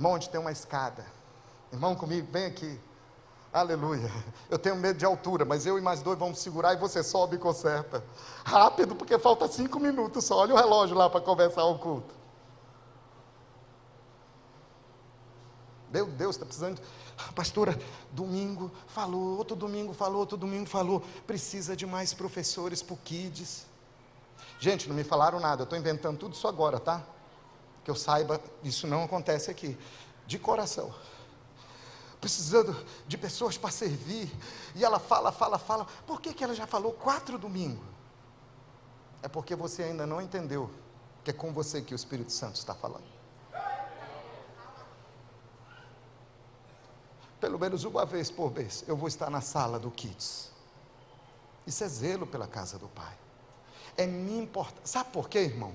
Onde tem uma escada. Irmão comigo, vem aqui. Aleluia. Eu tenho medo de altura, mas eu e mais dois vamos segurar e você sobe e conserta. Rápido, porque falta cinco minutos só. Olha o relógio lá para começar o culto. Meu Deus, está precisando. Pastora, domingo falou, outro domingo falou, outro domingo falou. Precisa de mais professores para Kids. Gente, não me falaram nada, eu estou inventando tudo isso agora, tá? Que eu saiba, isso não acontece aqui. De coração. Precisando de pessoas para servir. E ela fala, fala, fala. Por que, que ela já falou quatro domingos? É porque você ainda não entendeu que é com você que o Espírito Santo está falando. Pelo menos uma vez por mês eu vou estar na sala do Kids. Isso é zelo pela casa do Pai é minha importância. Sabe por quê, irmão?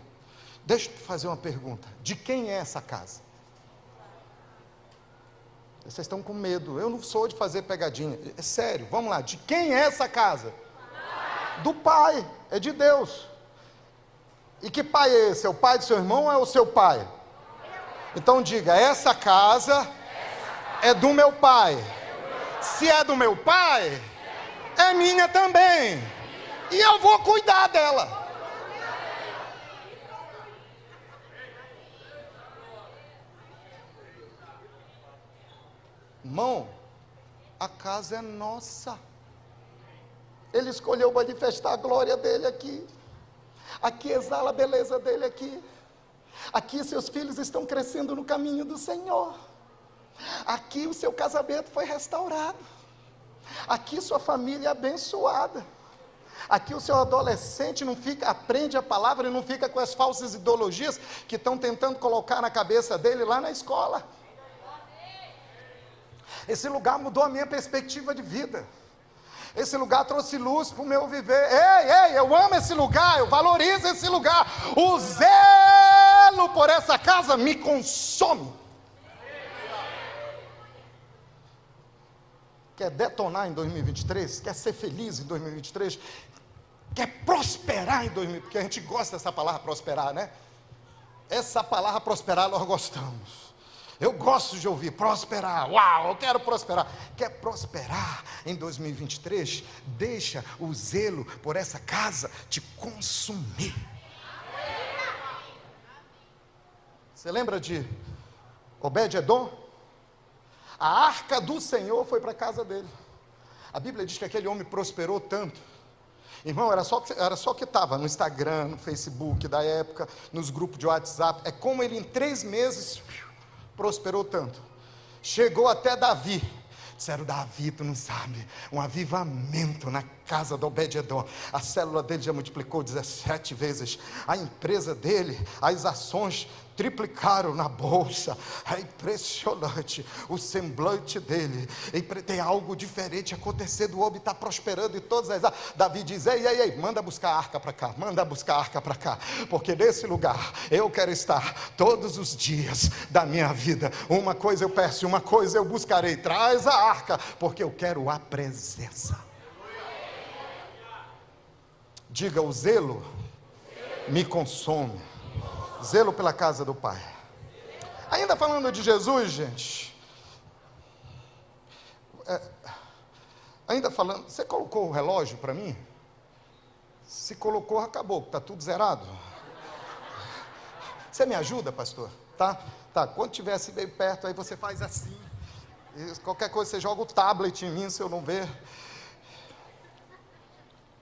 Deixa eu te fazer uma pergunta: de quem é essa casa? Vocês estão com medo. Eu não sou de fazer pegadinha. É sério, vamos lá. De quem é essa casa? Do pai, é de Deus. E que pai é esse? É o pai do seu irmão ou é o seu pai? Então diga: essa casa é do meu pai. Se é do meu pai, é minha também e eu vou cuidar dela. Irmão, a casa é nossa. Ele escolheu manifestar a glória dele aqui. Aqui exala a beleza dele aqui. Aqui seus filhos estão crescendo no caminho do Senhor. Aqui o seu casamento foi restaurado. Aqui sua família é abençoada. Aqui o seu adolescente não fica, aprende a palavra e não fica com as falsas ideologias que estão tentando colocar na cabeça dele lá na escola. Esse lugar mudou a minha perspectiva de vida. Esse lugar trouxe luz para o meu viver. Ei, ei, eu amo esse lugar, eu valorizo esse lugar. O zelo por essa casa me consome. Quer detonar em 2023? Quer ser feliz em 2023? quer prosperar em 2000, porque a gente gosta dessa palavra prosperar, né? Essa palavra prosperar nós gostamos. Eu gosto de ouvir prosperar. Uau, eu quero prosperar. Quer prosperar em 2023? Deixa o zelo por essa casa te consumir. Você lembra de Obed-Edom? A arca do Senhor foi para a casa dele. A Bíblia diz que aquele homem prosperou tanto. Irmão, era só, era só que estava no Instagram, no Facebook da época, nos grupos de WhatsApp. É como ele em três meses prosperou tanto. Chegou até Davi. Disseram, Davi, tu não sabe, um avivamento na casa do Obed-Edom. A célula dele já multiplicou 17 vezes. A empresa dele, as ações triplicaram na bolsa. É impressionante o semblante dele. Tem algo diferente acontecendo. O homem está prosperando e todas as. Davi diz: Ei, ei, ei, manda buscar a arca para cá, manda buscar a arca para cá, porque nesse lugar eu quero estar todos os dias da minha vida. Uma coisa eu peço, uma coisa eu buscarei. Traz a arca, porque eu quero a presença. Diga: o zelo me consome Zelo pela casa do Pai. Ainda falando de Jesus, gente. É, ainda falando, você colocou o relógio para mim? Se colocou, acabou, está tudo zerado. Você me ajuda, pastor? Tá? Tá, quando tivesse bem perto, aí você faz assim. qualquer coisa, você joga o tablet em mim se eu não ver.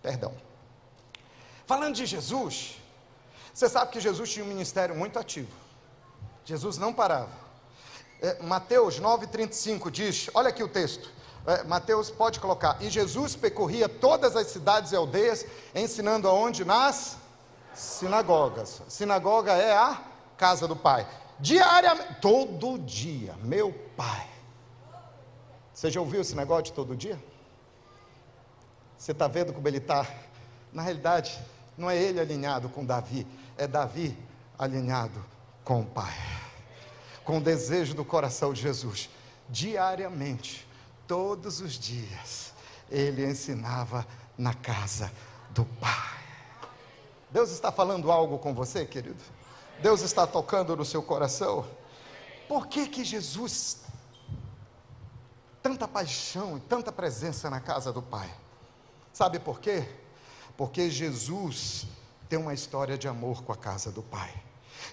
Perdão. Falando de Jesus, você sabe que Jesus tinha um ministério muito ativo. Jesus não parava. É, Mateus 9,35 diz: olha aqui o texto. É, Mateus pode colocar. E Jesus percorria todas as cidades e aldeias, ensinando aonde? Nas sinagogas. Sinagoga é a casa do Pai. Diariamente, todo dia, meu Pai. Você já ouviu esse negócio de todo dia? Você está vendo como ele está? Na realidade, não é ele alinhado com Davi, é Davi alinhado com o Pai, com o desejo do coração de Jesus. Diariamente, todos os dias, ele ensinava na casa do Pai. Deus está falando algo com você, querido? Deus está tocando no seu coração? Por que que Jesus tanta paixão e tanta presença na casa do Pai? Sabe por quê? Porque Jesus tem uma história de amor com a casa do Pai.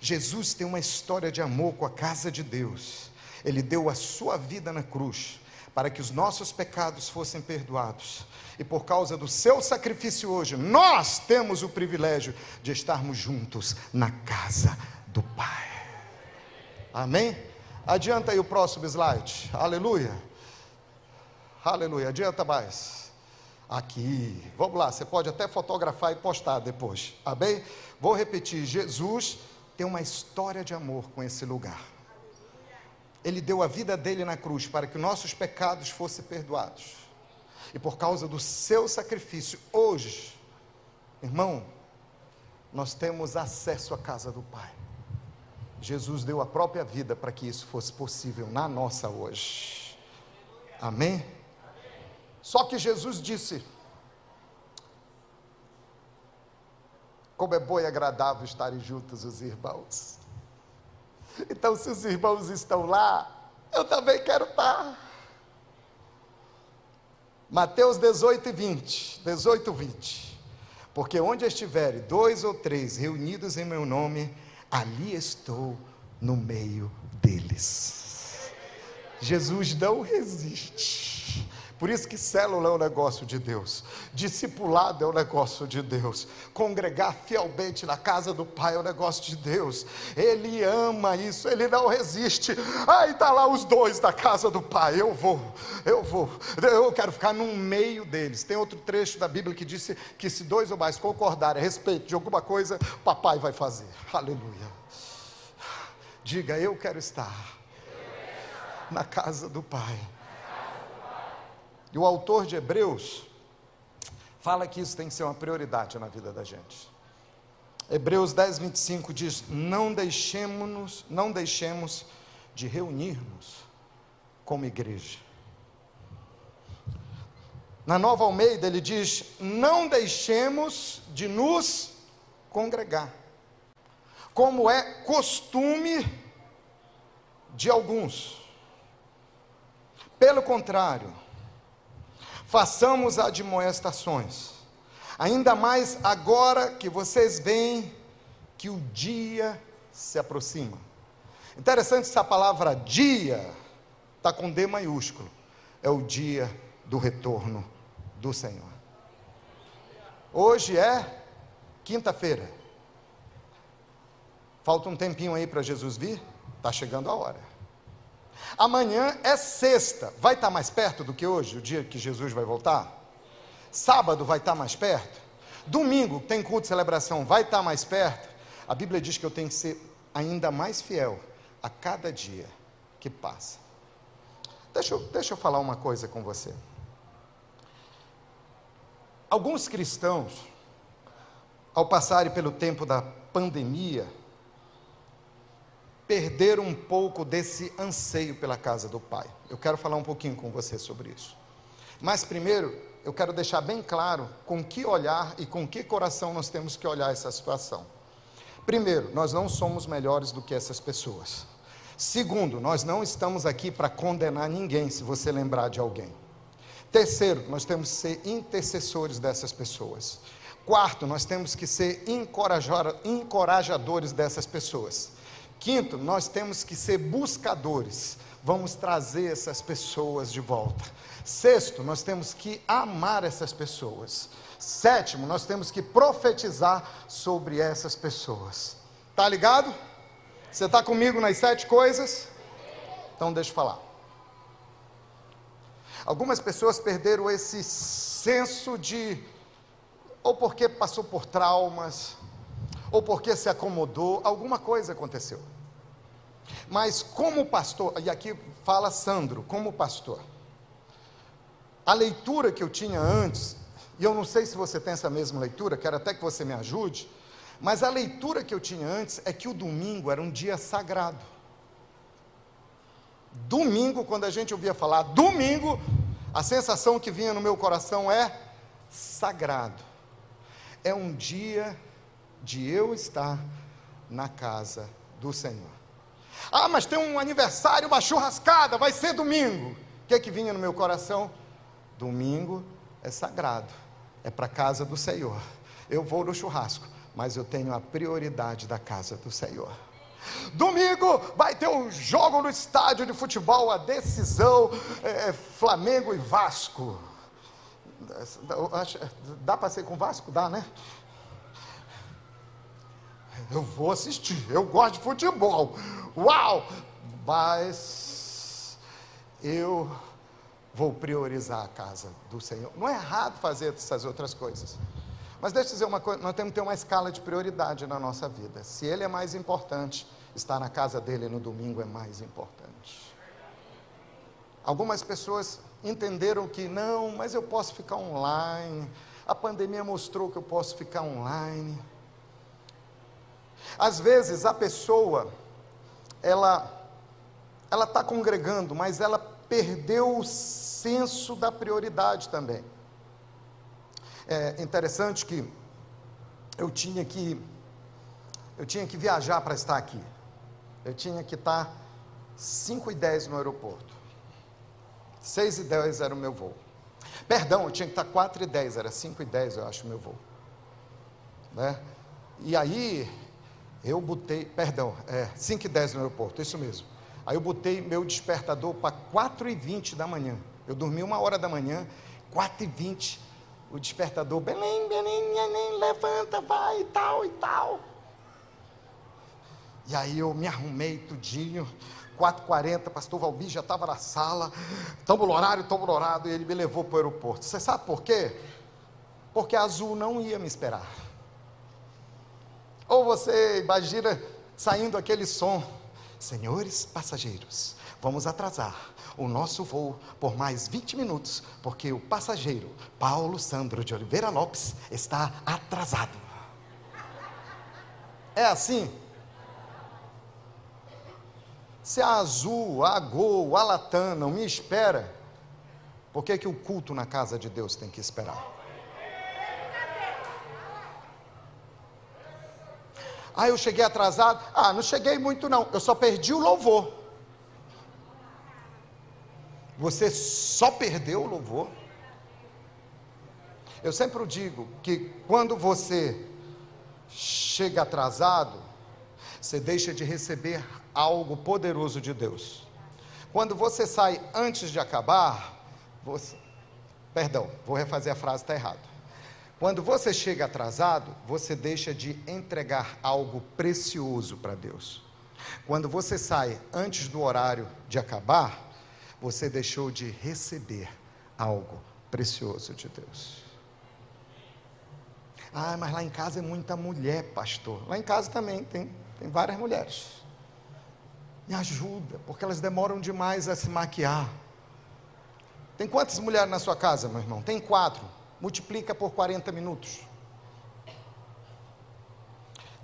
Jesus tem uma história de amor com a casa de Deus. Ele deu a sua vida na cruz para que os nossos pecados fossem perdoados. E por causa do seu sacrifício hoje, nós temos o privilégio de estarmos juntos na casa do Pai. Amém? Adianta aí o próximo slide. Aleluia. Aleluia. Adianta mais. Aqui, vamos lá, você pode até fotografar e postar depois, amém? Vou repetir: Jesus tem uma história de amor com esse lugar. Ele deu a vida dele na cruz para que nossos pecados fossem perdoados. E por causa do seu sacrifício, hoje, irmão, nós temos acesso à casa do Pai. Jesus deu a própria vida para que isso fosse possível na nossa hoje. Amém? Só que Jesus disse: Como é bom e agradável estarem juntos os irmãos. Então, se os irmãos estão lá, eu também quero estar. Mateus 18 e 20. 18 e 20. Porque onde estiverem dois ou três reunidos em meu nome, ali estou no meio deles. Jesus não resiste. Por isso que célula é um negócio de Deus, discipulado é um negócio de Deus, congregar fielmente na casa do Pai é um negócio de Deus. Ele ama isso, ele não resiste. Aí está lá os dois da casa do Pai. Eu vou, eu vou, eu quero ficar no meio deles. Tem outro trecho da Bíblia que disse que se dois ou mais concordarem a respeito de alguma coisa, o papai vai fazer. Aleluia. Diga, eu quero estar na casa do Pai. E o autor de Hebreus fala que isso tem que ser uma prioridade na vida da gente. Hebreus 10, 25 diz: Não deixemos, não deixemos de reunir-nos como igreja. Na Nova Almeida ele diz: Não deixemos de nos congregar, como é costume de alguns. Pelo contrário, façamos admoestações, ainda mais agora que vocês veem que o dia se aproxima. Interessante essa palavra dia, está com D maiúsculo, é o dia do retorno do Senhor. Hoje é quinta-feira. Falta um tempinho aí para Jesus vir? Está chegando a hora. Amanhã é sexta. Vai estar tá mais perto do que hoje, o dia que Jesus vai voltar? Sábado vai estar tá mais perto? Domingo, tem culto de celebração, vai estar tá mais perto? A Bíblia diz que eu tenho que ser ainda mais fiel a cada dia que passa. Deixa eu, deixa eu falar uma coisa com você. Alguns cristãos, ao passarem pelo tempo da pandemia, perderam um pouco desse anseio pela casa do Pai. Eu quero falar um pouquinho com você sobre isso. Mas primeiro, eu quero deixar bem claro com que olhar e com que coração nós temos que olhar essa situação. Primeiro, nós não somos melhores do que essas pessoas. Segundo, nós não estamos aqui para condenar ninguém, se você lembrar de alguém. Terceiro, nós temos que ser intercessores dessas pessoas. Quarto, nós temos que ser encorajadores dessas pessoas. Quinto, nós temos que ser buscadores. Vamos trazer essas pessoas de volta. Sexto, nós temos que amar essas pessoas. Sétimo, nós temos que profetizar sobre essas pessoas. Tá ligado? Você está comigo nas sete coisas? Então deixa eu falar. Algumas pessoas perderam esse senso de, ou porque passou por traumas, ou porque se acomodou, alguma coisa aconteceu. Mas como pastor, e aqui fala Sandro, como pastor, a leitura que eu tinha antes, e eu não sei se você tem essa mesma leitura, quero até que você me ajude, mas a leitura que eu tinha antes é que o domingo era um dia sagrado. Domingo, quando a gente ouvia falar domingo, a sensação que vinha no meu coração é sagrado. É um dia de eu estar na casa do Senhor. Ah, mas tem um aniversário, uma churrascada, vai ser domingo. O que é que vinha no meu coração? Domingo é sagrado, é para a casa do Senhor. Eu vou no churrasco, mas eu tenho a prioridade da casa do Senhor. Domingo vai ter um jogo no estádio de futebol, a decisão é, é Flamengo e Vasco. Dá para ser com Vasco? Dá, né? Eu vou assistir, eu gosto de futebol. Uau! Mas eu vou priorizar a casa do Senhor. Não é errado fazer essas outras coisas. Mas deixa eu dizer uma coisa: nós temos que ter uma escala de prioridade na nossa vida. Se Ele é mais importante, estar na casa dele no domingo é mais importante. Algumas pessoas entenderam que não, mas eu posso ficar online. A pandemia mostrou que eu posso ficar online. Às vezes a pessoa, ela ela está congregando, mas ela perdeu o senso da prioridade também. É interessante que eu tinha que eu tinha que viajar para estar aqui. Eu tinha que estar 5 e 10 no aeroporto. 6 e 10 era o meu voo. Perdão, eu tinha que estar 4 e 10, era 5 e 10, eu acho, o meu voo. Né? E aí, eu botei, perdão, é 5 e 10 no aeroporto, isso mesmo. Aí eu botei meu despertador para 4 e 20 da manhã. Eu dormi uma hora da manhã, 4 e 20, o despertador, Belém, Belém, Belém, levanta, vai, e tal, e tal. E aí eu me arrumei tudinho, 4h40, pastor Valbi já estava na sala, estamos no horário, estamos no horário, e ele me levou para o aeroporto. Você sabe por quê? Porque a Azul não ia me esperar. Ou você imagina saindo aquele som, senhores passageiros, vamos atrasar o nosso voo por mais 20 minutos, porque o passageiro Paulo Sandro de Oliveira Lopes está atrasado. É assim? Se a Azul, a Gol, a Latam não me espera, por que, que o culto na casa de Deus tem que esperar? Ah, eu cheguei atrasado. Ah, não cheguei muito não. Eu só perdi o louvor. Você só perdeu o louvor. Eu sempre digo que quando você chega atrasado, você deixa de receber algo poderoso de Deus. Quando você sai antes de acabar, você, perdão, vou refazer a frase, está errado. Quando você chega atrasado, você deixa de entregar algo precioso para Deus. Quando você sai antes do horário de acabar, você deixou de receber algo precioso de Deus. Ah, mas lá em casa é muita mulher, pastor. Lá em casa também tem, tem várias mulheres. Me ajuda, porque elas demoram demais a se maquiar. Tem quantas mulheres na sua casa, meu irmão? Tem quatro. Multiplica por 40 minutos.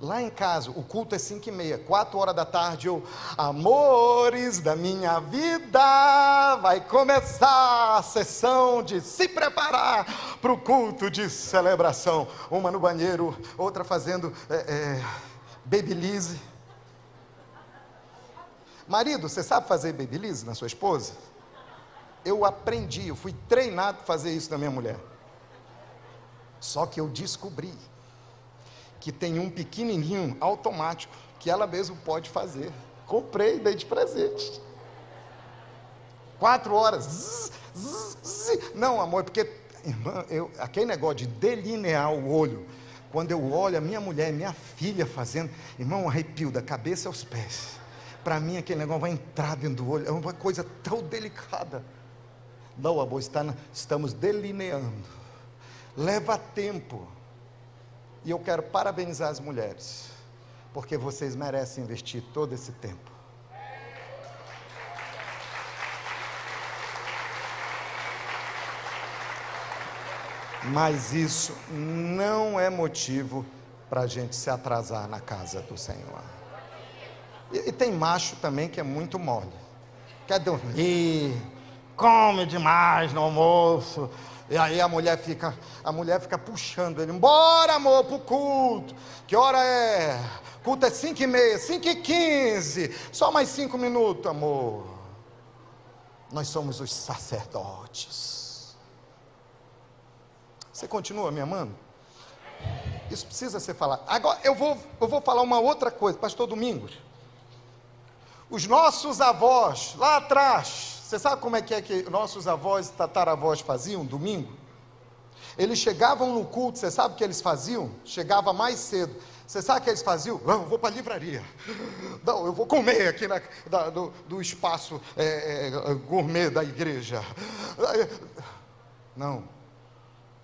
Lá em casa, o culto é 5 e meia, 4 horas da tarde, eu, amores da minha vida, vai começar a sessão de se preparar para o culto de celebração. Uma no banheiro, outra fazendo é, é, babyliss. Marido, você sabe fazer babyliss na sua esposa? Eu aprendi, eu fui treinado para fazer isso na minha mulher. Só que eu descobri que tem um pequenininho automático que ela mesmo pode fazer. Comprei, dei de presente. Quatro horas. Zzz, zzz, zzz. Não, amor, porque, irmã, eu, aquele negócio de delinear o olho, quando eu olho a minha mulher, minha filha fazendo, irmão, arrepio da cabeça aos pés. Para mim, aquele negócio vai entrar dentro do olho, é uma coisa tão delicada. Não, amor, está, estamos delineando. Leva tempo. E eu quero parabenizar as mulheres, porque vocês merecem investir todo esse tempo. Mas isso não é motivo para a gente se atrasar na casa do Senhor. E, e, tem macho também que é muito mole. Quer dormir, come demais no almoço, e aí a mulher fica, a mulher fica puxando ele, bora amor para o culto. Que hora é? Culto é 5 e meia, 5 e 15. Só mais cinco minutos, amor. Nós somos os sacerdotes. Você continua me amando? Isso precisa ser falado. Agora eu vou, eu vou falar uma outra coisa, pastor Domingos. Os nossos avós, lá atrás, você sabe como é que é que nossos avós e tataravós faziam domingo? Eles chegavam no culto, você sabe o que eles faziam? Chegava mais cedo. Você sabe o que eles faziam? Não, eu vou para a livraria. Não, eu vou comer aqui na, da, do, do, espaço é, é, gourmet da igreja. Não.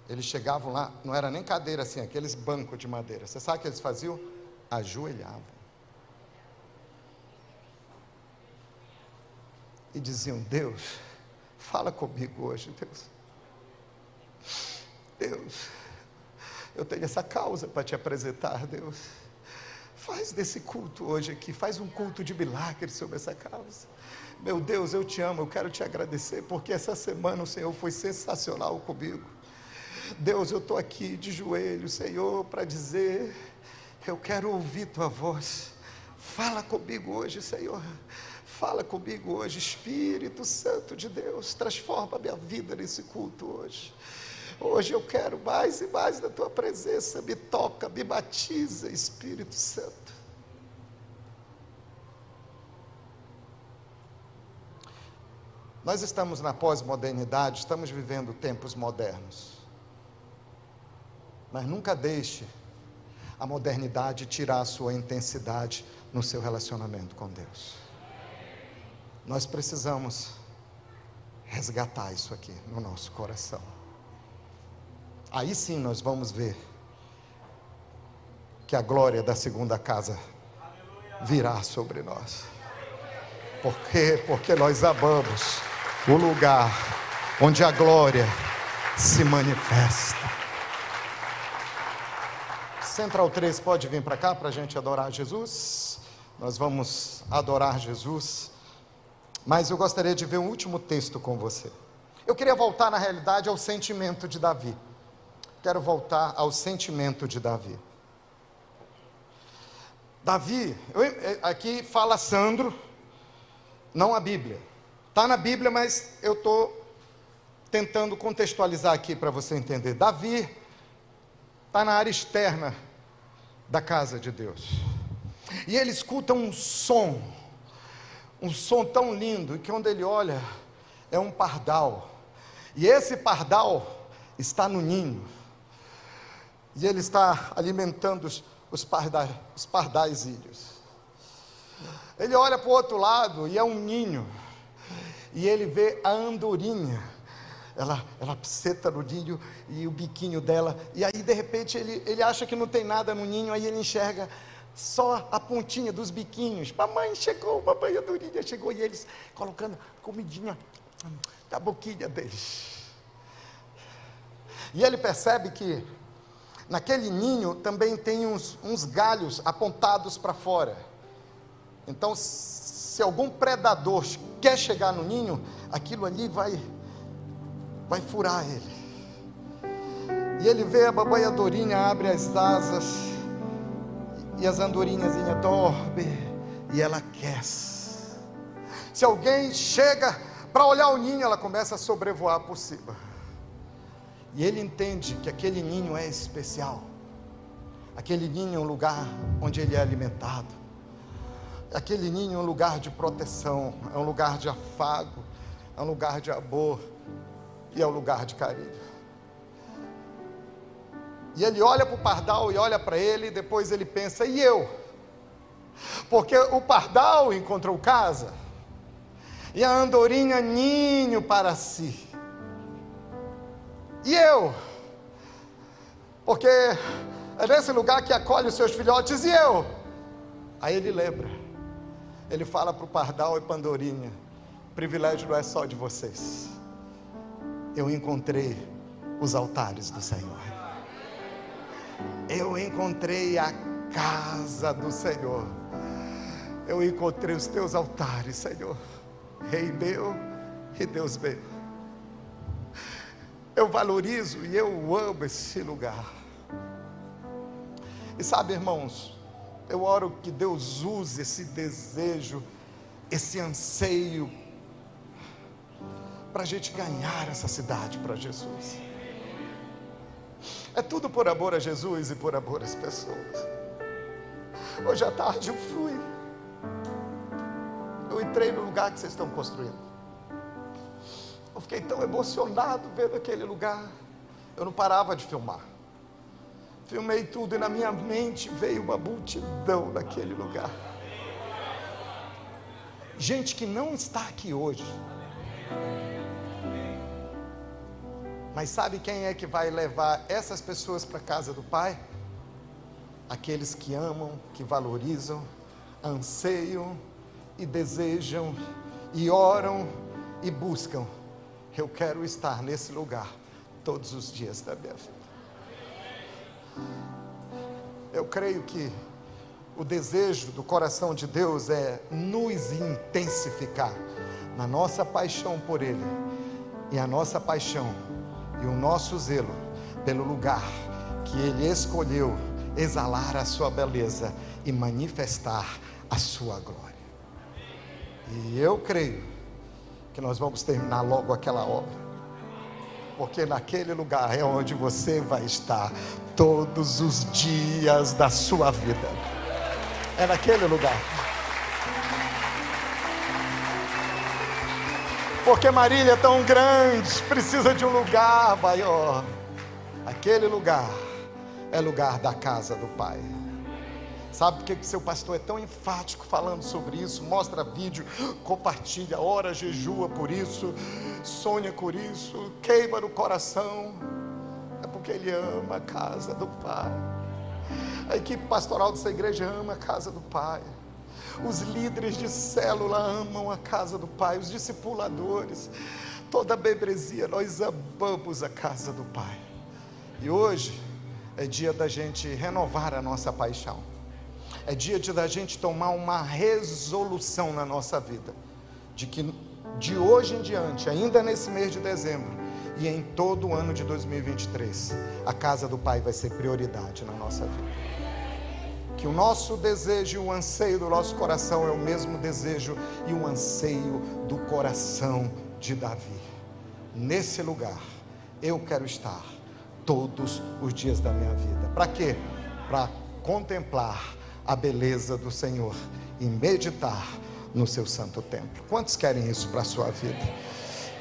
Eles chegavam lá, não era nem cadeira assim, aqueles bancos de madeira. Você sabe o que eles faziam? Ajoelhavam. E diziam: Deus, fala comigo hoje, Deus. Deus, eu tenho essa causa para te apresentar, Deus. Faz desse culto hoje aqui, faz um culto de milagre sobre essa causa. Meu Deus, eu te amo, eu quero te agradecer, porque essa semana o Senhor foi sensacional comigo. Deus, eu estou aqui de joelho, Senhor, para dizer: eu quero ouvir tua voz. Fala comigo hoje, Senhor. Fala comigo hoje, Espírito Santo de Deus, transforma a minha vida nesse culto hoje. Hoje eu quero mais e mais da tua presença, me toca, me batiza, Espírito Santo. Nós estamos na pós-modernidade, estamos vivendo tempos modernos. Mas nunca deixe a modernidade tirar a sua intensidade no seu relacionamento com Deus. Nós precisamos resgatar isso aqui no nosso coração. Aí sim nós vamos ver que a glória da segunda casa virá sobre nós. Por quê? Porque nós amamos o lugar onde a glória se manifesta. Central 3 pode vir para cá para a gente adorar Jesus. Nós vamos adorar Jesus. Mas eu gostaria de ver um último texto com você. Eu queria voltar, na realidade, ao sentimento de Davi. Quero voltar ao sentimento de Davi. Davi, eu, aqui fala Sandro, não a Bíblia. Está na Bíblia, mas eu estou tentando contextualizar aqui para você entender. Davi está na área externa da casa de Deus. E ele escuta um som, um som tão lindo, que quando ele olha, é um pardal. E esse pardal está no ninho. E ele está alimentando os, os, pardais, os pardais ilhos. Ele olha para o outro lado e é um ninho. E ele vê a andorinha. Ela, ela pseta no ninho e o biquinho dela. E aí, de repente, ele, ele acha que não tem nada no ninho. Aí ele enxerga só a pontinha dos biquinhos. Mamãe chegou, mamãe andorinha chegou. E eles colocando comidinha da boquinha deles. E ele percebe que naquele ninho também tem uns, uns galhos apontados para fora. Então, se algum predador quer chegar no ninho, aquilo ali vai, vai furar ele. E ele vê a babai andorinha, abre as asas, e as andorinhas dormem, e ela aquece. Se alguém chega para olhar o ninho, ela começa a sobrevoar por cima. E ele entende que aquele ninho é especial. Aquele ninho é um lugar onde ele é alimentado. Aquele ninho é um lugar de proteção, é um lugar de afago, é um lugar de amor e é um lugar de carinho. E ele olha para o pardal e olha para ele, e depois ele pensa: e eu? Porque o pardal encontrou casa, e a andorinha ninho para si. E eu? Porque é nesse lugar que acolhe os seus filhotes, e eu? Aí ele lembra ele fala para o pardal e pandorinha: privilégio não é só de vocês. Eu encontrei os altares do Senhor. Eu encontrei a casa do Senhor. Eu encontrei os teus altares, Senhor. Rei meu e Deus meu. Eu valorizo e eu amo esse lugar. E sabe, irmãos, eu oro que Deus use esse desejo, esse anseio, para a gente ganhar essa cidade para Jesus. É tudo por amor a Jesus e por amor às pessoas. Hoje à tarde eu fui. Eu entrei no lugar que vocês estão construindo. Eu fiquei tão emocionado vendo aquele lugar. Eu não parava de filmar filmei tudo e na minha mente veio uma multidão naquele lugar. Gente que não está aqui hoje. Mas sabe quem é que vai levar essas pessoas para a casa do Pai? Aqueles que amam, que valorizam, anseiam e desejam e oram e buscam. Eu quero estar nesse lugar todos os dias da minha vida. Eu creio que o desejo do coração de Deus é nos intensificar na nossa paixão por Ele e a nossa paixão e o nosso zelo pelo lugar que Ele escolheu exalar a sua beleza e manifestar a sua glória. E eu creio que nós vamos terminar logo aquela obra porque naquele lugar é onde você vai estar todos os dias da sua vida. É naquele lugar. Porque Marília é tão grande, precisa de um lugar maior. Aquele lugar é lugar da casa do Pai. Sabe por que seu pastor é tão enfático falando sobre isso? Mostra vídeo, compartilha, ora, jejua por isso, sonha por isso, queima no coração. É porque ele ama a casa do Pai. A equipe pastoral dessa igreja ama a casa do Pai. Os líderes de célula amam a casa do Pai, os discipuladores, toda a membresia, nós amamos a casa do Pai. E hoje é dia da gente renovar a nossa paixão. É dia de da gente tomar uma resolução na nossa vida, de que de hoje em diante, ainda nesse mês de dezembro e em todo o ano de 2023, a casa do Pai vai ser prioridade na nossa vida. Que o nosso desejo e o anseio do nosso coração é o mesmo desejo e o anseio do coração de Davi. Nesse lugar, eu quero estar todos os dias da minha vida. Para quê? Para contemplar a beleza do Senhor e meditar no seu santo templo. Quantos querem isso para a sua vida?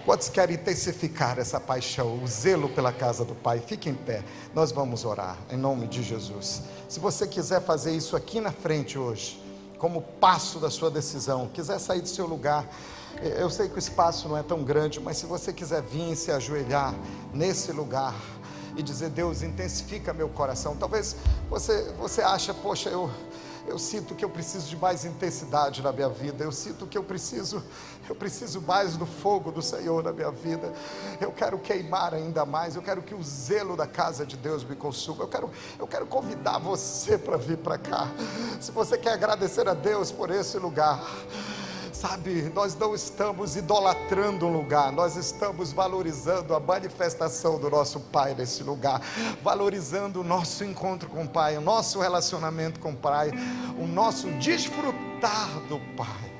Quantos querem intensificar essa paixão, o zelo pela casa do Pai? Fique em pé, nós vamos orar, em nome de Jesus. Se você quiser fazer isso aqui na frente hoje, como passo da sua decisão, quiser sair do seu lugar, eu sei que o espaço não é tão grande, mas se você quiser vir e se ajoelhar nesse lugar e dizer, Deus, intensifica meu coração. Talvez você, você acha, poxa, eu eu sinto que eu preciso de mais intensidade na minha vida. Eu sinto que eu preciso, eu preciso mais do fogo do Senhor na minha vida. Eu quero queimar ainda mais. Eu quero que o zelo da casa de Deus me consuma. Eu quero, eu quero convidar você para vir para cá. Se você quer agradecer a Deus por esse lugar, Sabe, nós não estamos idolatrando um lugar, nós estamos valorizando a manifestação do nosso Pai nesse lugar, valorizando o nosso encontro com o Pai, o nosso relacionamento com o Pai, o nosso desfrutar do Pai.